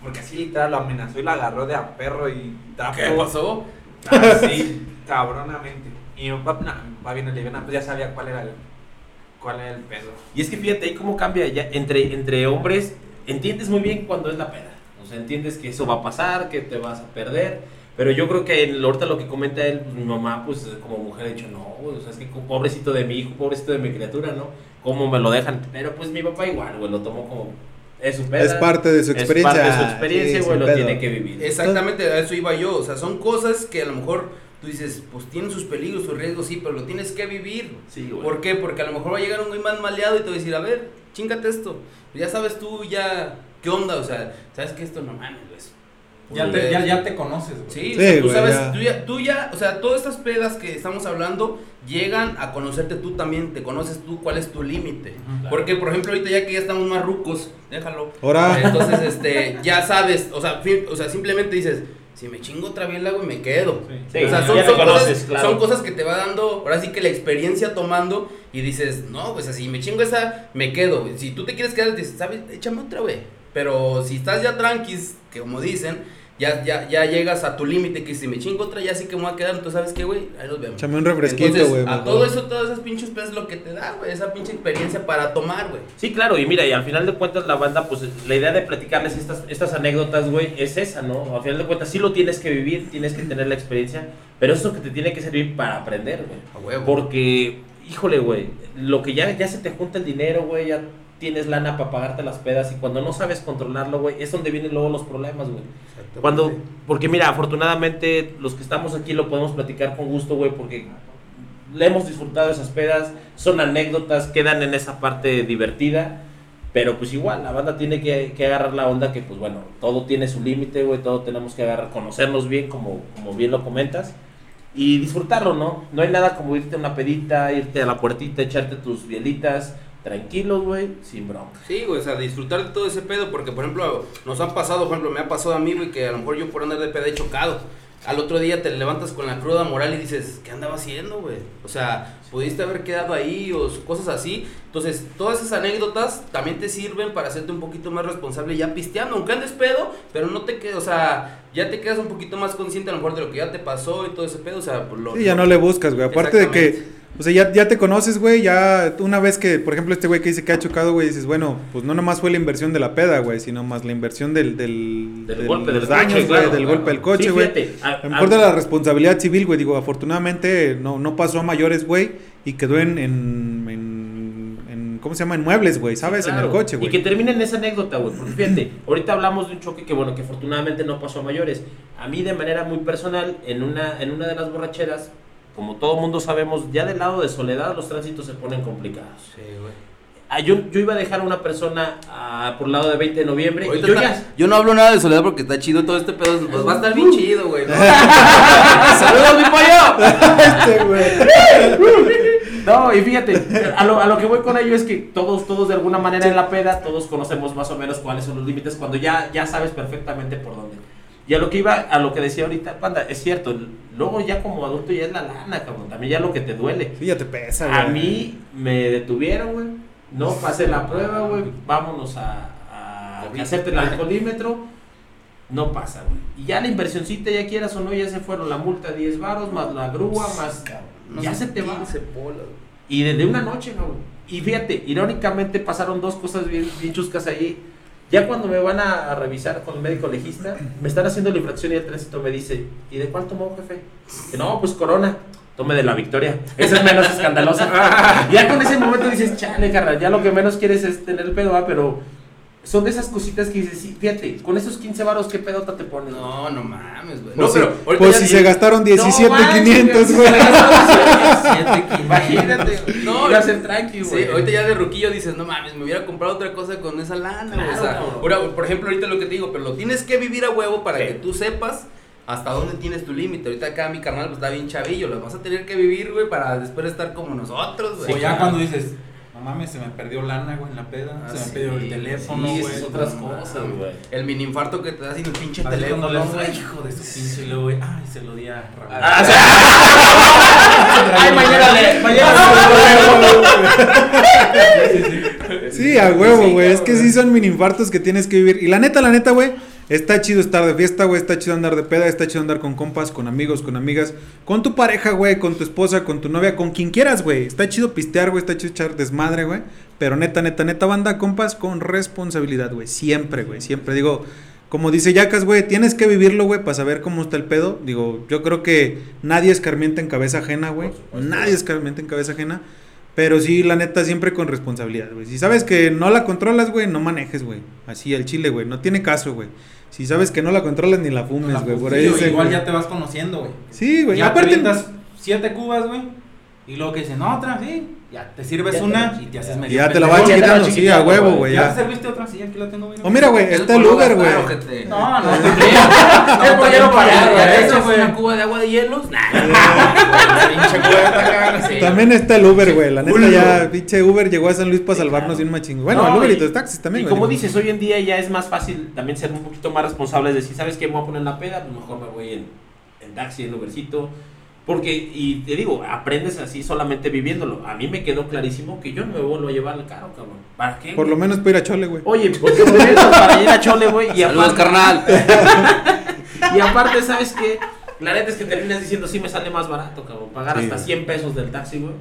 [SPEAKER 4] Porque así literal lo amenazó y la agarró de a perro y trapo.
[SPEAKER 3] ¿Qué pasó?
[SPEAKER 4] Así, cabronamente. Y mi papá, no, mi papá viene liviana, pues ya sabía cuál era el, cuál era el pedo.
[SPEAKER 2] Y es que fíjate ahí cómo cambia ya entre, entre hombres. Entiendes muy bien cuando es la peda. O sea, entiendes que eso va a pasar, que te vas a perder. Pero yo creo que en- ahorita lo que comenta él, pues, mi mamá, pues como mujer, ha dicho, no, o sea, es que pobrecito de mi hijo, pobrecito de mi criatura, ¿no? ¿Cómo me lo dejan? Pero pues mi papá igual, güey, lo tomó como. Es su peda.
[SPEAKER 1] Es parte de su
[SPEAKER 2] es
[SPEAKER 1] experiencia.
[SPEAKER 2] parte de su experiencia,
[SPEAKER 1] Sí,
[SPEAKER 2] güey, lo
[SPEAKER 1] pedo.
[SPEAKER 2] tiene que vivir.
[SPEAKER 3] Exactamente, a eso iba yo. O sea, son cosas que a lo mejor tú dices, pues tienen sus peligros, sus riesgos, sí, pero lo tienes que vivir.
[SPEAKER 2] Sí, güey.
[SPEAKER 3] ¿Por qué? Porque a lo mejor va a llegar un güey más maleado y te va a decir, a ver, chingate esto. Ya sabes tú ya qué onda, o sea, sabes que esto no mames, güey.
[SPEAKER 5] Ya te, ya, ya te conoces, güey.
[SPEAKER 3] Sí,
[SPEAKER 1] Sí,
[SPEAKER 3] o sea, tú
[SPEAKER 1] güey,
[SPEAKER 3] sabes,
[SPEAKER 1] ya.
[SPEAKER 3] Tú, ya, tú ya, o sea, todas estas pedas que estamos hablando llegan a conocerte tú también, te conoces tú cuál es tu límite. Porque, por ejemplo, ahorita ya que ya estamos más rucos, déjalo.
[SPEAKER 1] Ahora.
[SPEAKER 3] Entonces, este, ya sabes, o sea, o sea, simplemente dices, si me chingo otra biela, güey, me quedo.
[SPEAKER 5] Sí.
[SPEAKER 2] Sí,
[SPEAKER 3] o sea, son,
[SPEAKER 2] te
[SPEAKER 3] son
[SPEAKER 2] conoces,
[SPEAKER 3] cosas,
[SPEAKER 2] claro.
[SPEAKER 3] son cosas que te va dando, ahora sí que la experiencia tomando y dices, no, pues así me chingo esa, me quedo. Si tú te quieres quedar, dices, ¿sabes? Échame otra, güey. Pero si estás ya tranquis, que como dicen, ya, ya, ya llegas a tu límite, que si me chingo otra, ya sí que me voy a quedar, entonces, ¿sabes qué, güey? Ahí nos vemos.
[SPEAKER 1] Échame un refresquito, güey.
[SPEAKER 3] a todo eso, todas esas pinches pedas es lo que te da, güey, esa pinche experiencia para tomar, güey.
[SPEAKER 2] Sí, claro, y mira, y al final de cuentas la banda, pues la idea de platicarles estas, estas anécdotas, güey, es esa, ¿no? Al final de cuentas sí lo tienes que vivir, tienes que tener la experiencia, pero eso que te tiene que servir para aprender, güey.
[SPEAKER 3] A huevo.
[SPEAKER 2] Porque, híjole, güey, lo que ya, ya se te junta el dinero, güey, ya tienes lana para pagarte las pedas y cuando no sabes controlarlo, güey, es donde vienen luego los problemas, güey. Cuando, porque mira, afortunadamente los que estamos aquí lo podemos platicar con gusto, güey, porque le hemos disfrutado esas pedas, son anécdotas, quedan en esa parte divertida, pero pues igual, la banda tiene que, que agarrar la onda que, pues bueno, todo tiene su límite, güey, todo tenemos que agarrar, conocernos bien, como, como bien lo comentas, y disfrutarlo, ¿no? No hay nada como irte a una pedita, irte a la puertita, echarte tus bielitas, tranquilo, güey, sin bronca.
[SPEAKER 3] Sí, güey, o sea, disfrutar de todo ese pedo, porque por ejemplo, nos han pasado, por ejemplo, me ha pasado a mí, güey, que a lo mejor yo por andar de peda he chocado. Al otro día te levantas con la cruda moral y dices, ¿qué andaba haciendo, güey? O sea, pudiste haber quedado ahí o cosas así. Entonces, todas esas anécdotas también te sirven para hacerte un poquito más responsable ya pisteando, aunque andes pedo, pero no te quedas, o sea, ya te quedas un poquito más consciente a lo mejor de lo que ya te pasó y todo ese pedo, o sea, pues, lo,
[SPEAKER 1] Sí, ya no le buscas, güey. Aparte de que. O sea, ya, ya te conoces, güey. Ya una vez que, por ejemplo, este güey que dice que ha chocado, güey, dices, bueno, pues no nomás fue la inversión de la peda, güey, sino más la inversión del, del,
[SPEAKER 2] Del
[SPEAKER 1] del-
[SPEAKER 2] golpe,
[SPEAKER 1] los
[SPEAKER 2] del
[SPEAKER 1] daños,
[SPEAKER 2] coche,
[SPEAKER 1] güey,
[SPEAKER 2] claro,
[SPEAKER 1] del
[SPEAKER 2] claro.
[SPEAKER 1] golpe del coche,
[SPEAKER 2] Sí,
[SPEAKER 1] güey.
[SPEAKER 2] a-
[SPEAKER 1] lo mejor de la responsabilidad civil, güey, digo, afortunadamente no, no pasó a mayores, güey, y quedó en, en, en, en- ¿cómo se llama? En muebles, güey, ¿sabes? En el coche,
[SPEAKER 2] Y
[SPEAKER 1] güey.
[SPEAKER 2] que termine en esa anécdota, güey. Porque fíjate, ahorita hablamos de un choque que, bueno, que afortunadamente no pasó a mayores. A mí, de manera muy personal, en una, en una de las borracheras, como todo mundo sabemos, ya del lado de Soledad los tránsitos se ponen complicados.
[SPEAKER 3] Sí, güey.
[SPEAKER 2] Ah, yo, yo iba a dejar a una persona ah, por el lado de 20 de noviembre. y yo
[SPEAKER 3] está-
[SPEAKER 2] ya,
[SPEAKER 3] yo no hablo nada de soledad porque está chido todo este pedo. Pues va a estar bien chido, güey. ¿no? ¡Saludos, mi pollo!
[SPEAKER 1] Este, güey.
[SPEAKER 2] No, y fíjate, a lo, a lo que voy con ello es que todos, todos de alguna manera en la peda, todos conocemos más o menos cuáles son los límites cuando ya, ya sabes perfectamente por dónde. Y a lo que iba, a lo que decía ahorita, panda, es cierto, luego ya como adulto ya es la lana, cabrón, también ya lo que te duele.
[SPEAKER 1] Sí, ya te pesa, güey.
[SPEAKER 2] A mí me detuvieron, güey, no pasé la prueba, güey, vámonos a, a hacerte el alcoholímetro, no pasa, güey. Y ya la inversioncita, ya quieras o no, ya se fueron la multa 10 varos, más la grúa, más... Ya se te va.
[SPEAKER 3] 15 bolas, güey.
[SPEAKER 2] Y desde una noche, cabrón. Y fíjate, irónicamente pasaron dos cosas bien, bien chuscas ahí. Ya cuando me van a, a revisar con el médico legista, me están haciendo la infracción y el tránsito me dice, ¿y de cuál tomó, jefe? Que no, pues corona. Tome de la victoria. Esa es menos escandalosa. ya con ese momento dices, chale, carnal, ya lo que menos quieres es tener el pedo, ¿va? pero son de esas cositas que dices, sí, fíjate, con esos 15 varos, ¿qué pedota te pones?
[SPEAKER 3] No, no mames, güey.
[SPEAKER 1] Pues
[SPEAKER 3] No, pero ahorita
[SPEAKER 1] pues
[SPEAKER 3] ya-
[SPEAKER 1] si se gastaron
[SPEAKER 2] No
[SPEAKER 1] 17,500,
[SPEAKER 2] manches,
[SPEAKER 1] güey.
[SPEAKER 2] se gastaron
[SPEAKER 3] 17,500.
[SPEAKER 2] Imagínate,
[SPEAKER 3] No,
[SPEAKER 2] iba a ser tranqui,
[SPEAKER 3] Sí,
[SPEAKER 2] güey.
[SPEAKER 3] ahorita ya de ruquillo dices, no mames, me hubiera comprado otra cosa con esa lana, güey.
[SPEAKER 2] Claro,
[SPEAKER 3] o sea, ahora, por ejemplo, ahorita lo que te digo, pero lo tienes que vivir a huevo para
[SPEAKER 2] Sí.
[SPEAKER 3] que tú sepas hasta dónde tienes tu límite. Ahorita acá mi carnal pues está bien chavillo, lo vas a tener que vivir, güey, para después estar como nosotros, güey.
[SPEAKER 5] O ya cuando dices, no mames, se me perdió lana, güey, en la peda.
[SPEAKER 3] Ah,
[SPEAKER 5] se me
[SPEAKER 3] sí,
[SPEAKER 5] perdió el teléfono,
[SPEAKER 2] sí,
[SPEAKER 5] güey.
[SPEAKER 2] otras
[SPEAKER 3] no
[SPEAKER 2] cosas,
[SPEAKER 3] mames.
[SPEAKER 2] güey.
[SPEAKER 3] El mini infarto que te da sin el pinche
[SPEAKER 5] Así
[SPEAKER 3] teléfono,
[SPEAKER 5] le
[SPEAKER 3] güey.
[SPEAKER 5] das, hijo de su pinche, y luego, güey, ay, se lo di a Raúl.
[SPEAKER 2] Ah, sí. Ay, mañana le. Mañana
[SPEAKER 1] Sí, a huevo, güey. Es que sí son mini infartos que tienes que vivir. Y la neta, la neta, güey. Está chido estar de fiesta, güey. Está chido andar de peda. Está chido andar con compas, con amigos, con amigas. Con tu pareja, güey. Con tu esposa, con tu novia. Con quien quieras, güey. Está chido pistear, güey. Está chido echar desmadre, güey. Pero neta, neta, neta, banda, compas, con responsabilidad, güey. Siempre, güey. Siempre. Digo, como dice Yacas, güey. Tienes que vivirlo, güey, para saber cómo está el pedo. Digo, yo creo que nadie escarmienta en cabeza ajena, güey. Nadie escarmienta en cabeza ajena. Pero sí, la neta, siempre con responsabilidad, güey. Si sabes que no la controlas, güey, no manejes, güey. Así, el chile, güey. No tiene caso, güey. Si sabes que no la controlas, ni la fumes, güey. Por ahí
[SPEAKER 5] Sí, igual ya te vas conociendo, güey.
[SPEAKER 1] Sí, güey.
[SPEAKER 5] Ya
[SPEAKER 1] Aparte,
[SPEAKER 5] siete cubas, güey. Y luego que dicen, otra, sí. Ya te sirves
[SPEAKER 2] Ya
[SPEAKER 5] una y te haces medio.
[SPEAKER 1] ya te la vas
[SPEAKER 2] Ya te la
[SPEAKER 1] quitando, sí, a huevo,
[SPEAKER 2] güey.
[SPEAKER 5] ¿Ya te
[SPEAKER 1] Ya.
[SPEAKER 5] serviste otra? Sí, aquí la tengo, güey.
[SPEAKER 1] O mira, güey,
[SPEAKER 3] Es
[SPEAKER 1] está el Uber, güey.
[SPEAKER 5] No, no,
[SPEAKER 3] No,
[SPEAKER 5] no
[SPEAKER 2] pagar, güey.
[SPEAKER 3] ¿Eso fue una cuba de agua de hielos?
[SPEAKER 1] También está el Uber, güey. La neta, ya, pinche Uber llegó a San Luis para salvarnos de un machín. Bueno,
[SPEAKER 2] No,
[SPEAKER 1] el Uber y
[SPEAKER 2] y-
[SPEAKER 1] los taxis también,
[SPEAKER 2] Y
[SPEAKER 1] güey.
[SPEAKER 2] como dices, hoy en día ya es más fácil también ser un poquito más responsable. Es decir, ¿sabes qué? Me voy a poner la peda, pues mejor me voy en, en taxi, en Ubercito. Porque, y te digo, aprendes así solamente viviéndolo. A mí me quedó clarísimo que yo no me vuelvo a llevar el carro, cabrón. ¿Para qué?
[SPEAKER 1] Por lo menos para ir a Chole, güey.
[SPEAKER 2] Oye, porque primero para ir a Chole, güey. Y
[SPEAKER 3] Saludos,
[SPEAKER 2] aparte,
[SPEAKER 3] carnal.
[SPEAKER 2] y aparte, ¿sabes qué? La neta es que terminas diciendo, sí me sale más barato, cabrón. Pagar
[SPEAKER 1] Sí,
[SPEAKER 2] hasta
[SPEAKER 1] güey.
[SPEAKER 2] 100 pesos del taxi, güey.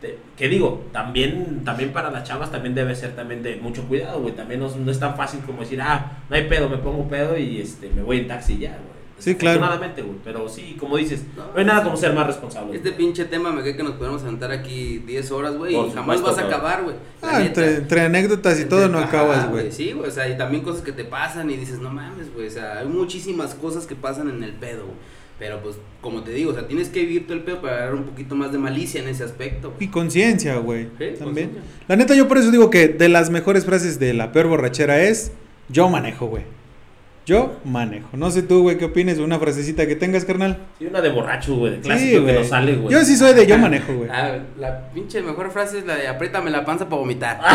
[SPEAKER 2] Te- Que digo, también, también para las chavas también debe ser también de mucho cuidado, güey. También no, no es tan fácil como decir, ah, no hay pedo, me pongo pedo y este, me voy en taxi ya, güey.
[SPEAKER 1] Sí, claro.
[SPEAKER 2] Güey. Pero sí, como dices, no hay nada como ser más responsable.
[SPEAKER 3] Este pinche tema me cree que nos podemos sentar aquí 10 horas, güey, y jamás vas a acabar, güey.
[SPEAKER 1] Ah, entre, entre anécdotas y todo no
[SPEAKER 3] Ajá,
[SPEAKER 1] acabas, güey.
[SPEAKER 3] Sí, güey, o sea, y también cosas que te pasan y dices, no mames, güey, o sea, hay muchísimas cosas que pasan en el pedo, güey. Pero pues, como te digo, o sea, tienes que vivir todo el pedo para agarrar un poquito más de malicia en ese aspecto. güey.
[SPEAKER 1] Y conciencia, güey.
[SPEAKER 3] Sí,
[SPEAKER 1] También. La neta, yo por eso digo que de las mejores frases de la peor borrachera es: Yo manejo, güey. Yo manejo. No sé tú, güey, qué opines de una frasecita que tengas, carnal.
[SPEAKER 2] Sí, una de borracho, güey, de
[SPEAKER 1] Sí,
[SPEAKER 2] clásico que
[SPEAKER 1] güey.
[SPEAKER 2] no sale, güey.
[SPEAKER 1] Yo sí soy de yo manejo, güey.
[SPEAKER 3] Ah, la pinche mejor frase es la de apriétame la panza para vomitar.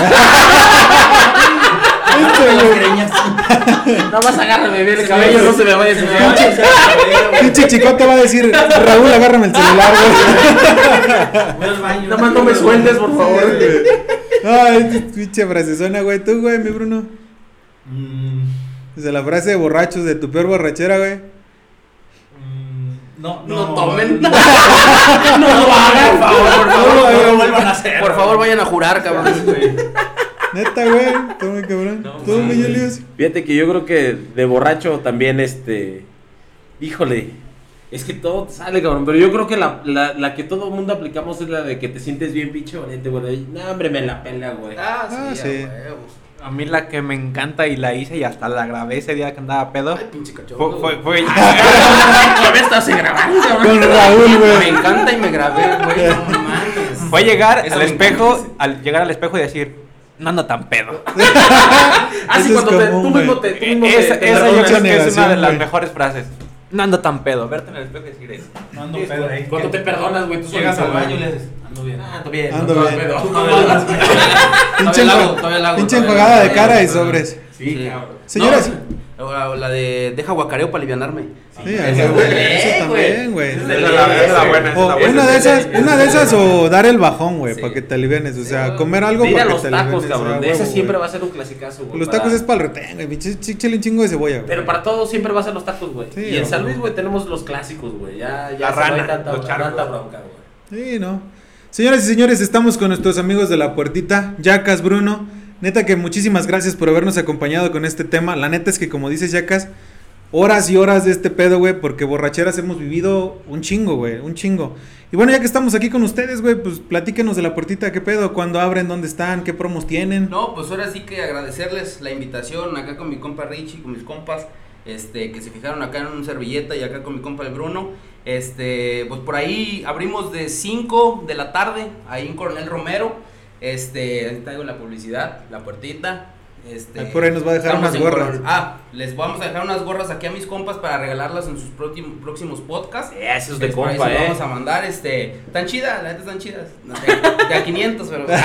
[SPEAKER 1] Este.
[SPEAKER 2] No vas a agarrarme bien el cabello, no se me vaya a.
[SPEAKER 1] Pinche chicote va a decir: Raúl, agárrame el celular, güey.
[SPEAKER 5] Voy al baño.
[SPEAKER 2] Nada más no me sueltes, por favor.
[SPEAKER 1] Ay, pinche frasezona, güey. Tú, güey, mi Bruno.
[SPEAKER 5] Mm,
[SPEAKER 1] Desde la frase de borrachos de tu peor borrachera, güey.
[SPEAKER 5] mm, no, no,
[SPEAKER 3] No tomen.
[SPEAKER 5] No,
[SPEAKER 2] No lo hagan,
[SPEAKER 3] Por favor, por favor,
[SPEAKER 5] no,
[SPEAKER 3] no
[SPEAKER 5] lo vuelvan a hacer.
[SPEAKER 3] Por favor, vayan a jurar, cabrón.
[SPEAKER 1] Neta, güey. Tú, muy cabrón. Mi
[SPEAKER 5] mames.
[SPEAKER 1] Julius.
[SPEAKER 2] Fíjate que yo creo que de borracho también, este. Híjole. Es que todo sale, cabrón. Pero yo creo que la, la, la que todo el mundo aplicamos es la de que te sientes bien pinche valiente, güey. No, hombre, me la pela, güey.
[SPEAKER 3] Ah,
[SPEAKER 1] Ah,
[SPEAKER 3] sí,
[SPEAKER 1] sí.
[SPEAKER 3] a huevo.
[SPEAKER 4] A mí la que me encanta y la hice y hasta la grabé ese día que andaba pedo.
[SPEAKER 3] Ay, pinche cachondo.
[SPEAKER 4] Fue, fue, fue-
[SPEAKER 2] Todavía estás grabando,
[SPEAKER 1] Con Raúl,
[SPEAKER 3] Me
[SPEAKER 1] güey.
[SPEAKER 3] encanta y me grabé, güey. No mames.
[SPEAKER 4] fue llegar
[SPEAKER 3] Eso
[SPEAKER 4] al
[SPEAKER 3] me
[SPEAKER 4] espejo,
[SPEAKER 3] encanta.
[SPEAKER 4] al llegar al espejo y decir, no ando tan pedo.
[SPEAKER 2] Así
[SPEAKER 1] es
[SPEAKER 2] cuando te,
[SPEAKER 1] común,
[SPEAKER 2] tú
[SPEAKER 1] güey.
[SPEAKER 2] mismo te, tú mismo te-
[SPEAKER 4] Esa,
[SPEAKER 2] te
[SPEAKER 4] esa yo creo que es una de las mejores frases. No ando tan pedo. Verte en el espejo y decir eso.
[SPEAKER 5] No ando pedo ahí.
[SPEAKER 2] Cuando te perdonas, güey, tú
[SPEAKER 5] Llegas al baño y le dices, ando bien.
[SPEAKER 2] Ah, ando bien.
[SPEAKER 1] Ando
[SPEAKER 2] no,
[SPEAKER 1] bien.
[SPEAKER 2] pedo.
[SPEAKER 1] Pinche enjuagada de cara y sobres.
[SPEAKER 2] Sí, cabrón.
[SPEAKER 1] Señoras.
[SPEAKER 3] No, la, la de deja guacareo para alivianarme.
[SPEAKER 1] Sí,
[SPEAKER 2] güey.
[SPEAKER 1] también, güey.
[SPEAKER 4] Esa esa esa
[SPEAKER 1] O una de esas, una de esas o dar el bajón, güey,
[SPEAKER 3] Sí.
[SPEAKER 1] para que te alivianes. O sea, comer algo para que
[SPEAKER 2] los
[SPEAKER 1] te
[SPEAKER 2] tacos,
[SPEAKER 1] alivianes.
[SPEAKER 2] cabrón.
[SPEAKER 1] ah,
[SPEAKER 2] De ese siempre va a ser un clasicazo, güey.
[SPEAKER 1] Los tacos es para el retén, güey. Échale un chingo de cebolla, güey.
[SPEAKER 2] Pero para todo siempre va a ser los tacos, güey. Y en. San Luis, güey, tenemos los clásicos, güey. Ya, ya no hay tanta bronca, güey.
[SPEAKER 1] Sí, no. Señoras y señores, estamos con nuestros amigos de la puertita, Yacas, Bruno. Neta que muchísimas gracias por habernos acompañado con este tema. La neta es que como dices Yacas, horas y horas de este pedo, güey, porque borracheras hemos vivido un chingo, güey, un chingo. Y bueno, ya que estamos aquí con ustedes, güey, pues platíquenos de la puertita, qué pedo, cuándo abren, dónde están, qué promos tienen.
[SPEAKER 3] No, pues ahora sí que agradecerles la invitación acá con mi compa Richie, con mis compas, este, que se fijaron acá en un servilleta y acá con mi compa el Bruno. Este, pues por ahí abrimos de 5 de la tarde, ahí en Coronel Romero. Este, ahí traigo la publicidad, la puertita. Este,
[SPEAKER 1] Ahí por ahí nos va a dejar unas gorras.
[SPEAKER 3] Ah, les vamos a dejar unas gorras aquí a mis compas para regalarlas en sus próximos, próximos podcasts.
[SPEAKER 2] Eso es de
[SPEAKER 3] por ahí
[SPEAKER 2] compa, eh.
[SPEAKER 3] vamos a mandar, este, tan chidas, la neta están chidas. No, De, de a 500, pero. están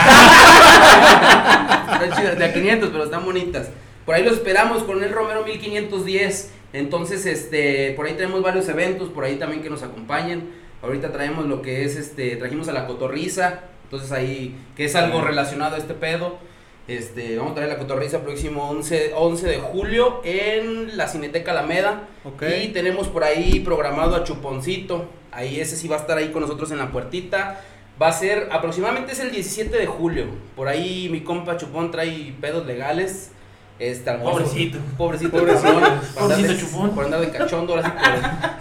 [SPEAKER 3] chidas, de a 500, pero están bonitas. Por ahí los esperamos con el Romero 1510. Entonces, este, por ahí tenemos varios eventos, por ahí también que nos acompañen. Ahorita traemos lo que es, este, trajimos a la cotorriza. Entonces ahí, que es algo relacionado a este pedo. Este, vamos a traer la cotorriza próximo 11, 11 de julio en la Cineteca Alameda.
[SPEAKER 1] Ok.
[SPEAKER 3] Y tenemos por ahí programado a Chuponcito. Ahí ese sí va a estar ahí con nosotros en la puertita. Va a ser aproximadamente es el 17 de julio. Por ahí mi compa Chupón trae pedos legales. Este, al-
[SPEAKER 2] Pobrecito.
[SPEAKER 3] Pobrecito.
[SPEAKER 2] Pobrecito.
[SPEAKER 3] cabrón, por andar
[SPEAKER 2] Pobrecito
[SPEAKER 3] de-
[SPEAKER 2] Chupón.
[SPEAKER 3] Por andar de cachondo. ahora sí,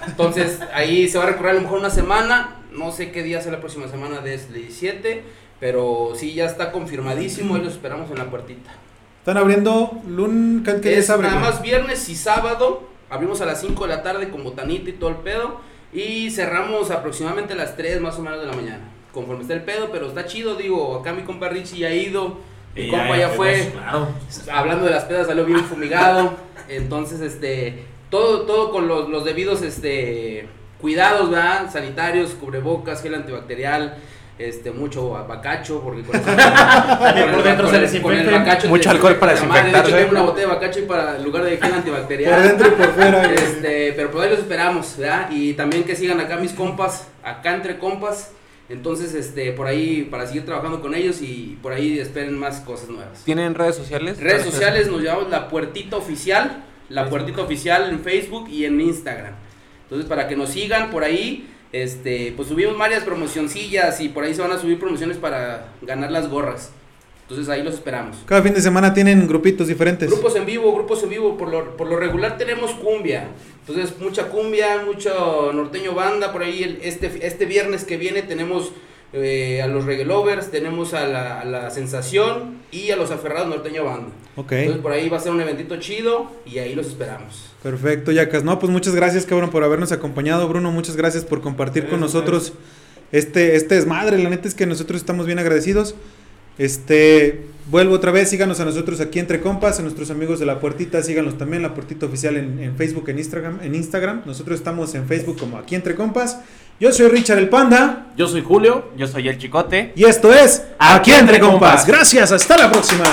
[SPEAKER 3] por- Entonces ahí se va a recorrer a lo mejor una semana. No sé qué día sea la próxima semana de este 17. Pero sí, ya está confirmadísimo. Ahí los esperamos en la puertita.
[SPEAKER 1] Están abriendo lun... ¿qué, qué
[SPEAKER 3] Es nada más viernes y sábado. Abrimos a las 5 de la tarde con botanita y todo el pedo. Y cerramos aproximadamente a las 3 más o menos de la mañana. Conforme está el pedo, pero está chido, digo. Acá mi compa Richie ya ha ido. Mi
[SPEAKER 2] Y
[SPEAKER 3] compa ya fue.
[SPEAKER 2] Claro.
[SPEAKER 3] Hablando de las pedas, salió bien fumigado. Entonces, este. Todo, todo con los, los debidos este, cuidados, ¿verdad? Sanitarios, cubrebocas, gel antibacterial. Este, mucho bacacho, porque con,
[SPEAKER 2] También por dentro se
[SPEAKER 3] con el bacacho
[SPEAKER 4] Mucho
[SPEAKER 3] te
[SPEAKER 4] alcohol para
[SPEAKER 3] desinfecta la madre. De hecho, tengo una botella de bacacho y para en lugar de gel antibacterial.
[SPEAKER 1] Por dentro y por fuera.
[SPEAKER 3] Este, pero por ahí los esperamos, ¿verdad? Y también que sigan acá mis compas, acá entre compas. Entonces, este, por ahí, para seguir trabajando con ellos y por ahí esperen más cosas nuevas.
[SPEAKER 4] ¿Tienen redes sociales?
[SPEAKER 3] Redes sociales nos llamamos La Puertita Oficial, La Puertita Oficial en Facebook y en Instagram. Entonces, para que nos sigan por ahí, este, pues subimos varias promocioncillas y por ahí se van a subir promociones para ganar las gorras. Entonces, ahí los esperamos.
[SPEAKER 1] Cada fin de semana tienen grupitos diferentes.
[SPEAKER 3] Grupos en vivo, grupos en vivo, por lo, por lo regular tenemos cumbia. Entonces, mucha cumbia, mucho norteño banda. Por ahí, el- este, este viernes que viene tenemos eh, a los reggae lovers, tenemos a la, a la sensación y a los aferrados norteño banda.
[SPEAKER 1] Ok,
[SPEAKER 3] Entonces, por ahí va a ser un eventito chido y ahí los esperamos.
[SPEAKER 1] perfecto, Yacas. No, pues muchas gracias, cabrón, por habernos acompañado. Bruno, muchas gracias por compartir con
[SPEAKER 5] Gracias,
[SPEAKER 1] nosotros este, este desmadre. La neta es que nosotros estamos bien agradecidos. Este, vuelvo otra vez, síganos a nosotros aquí entre compas, a nuestros amigos de la puertita, síganos también, la puertita oficial en, en Facebook, en Instagram, en Instagram. Nosotros estamos en Facebook como aquí entre compas. Yo soy Richard el Panda
[SPEAKER 2] Yo soy Julio.
[SPEAKER 4] Yo soy el chicote.
[SPEAKER 1] y esto es Aquí entre compas. Gracias, hasta la próxima.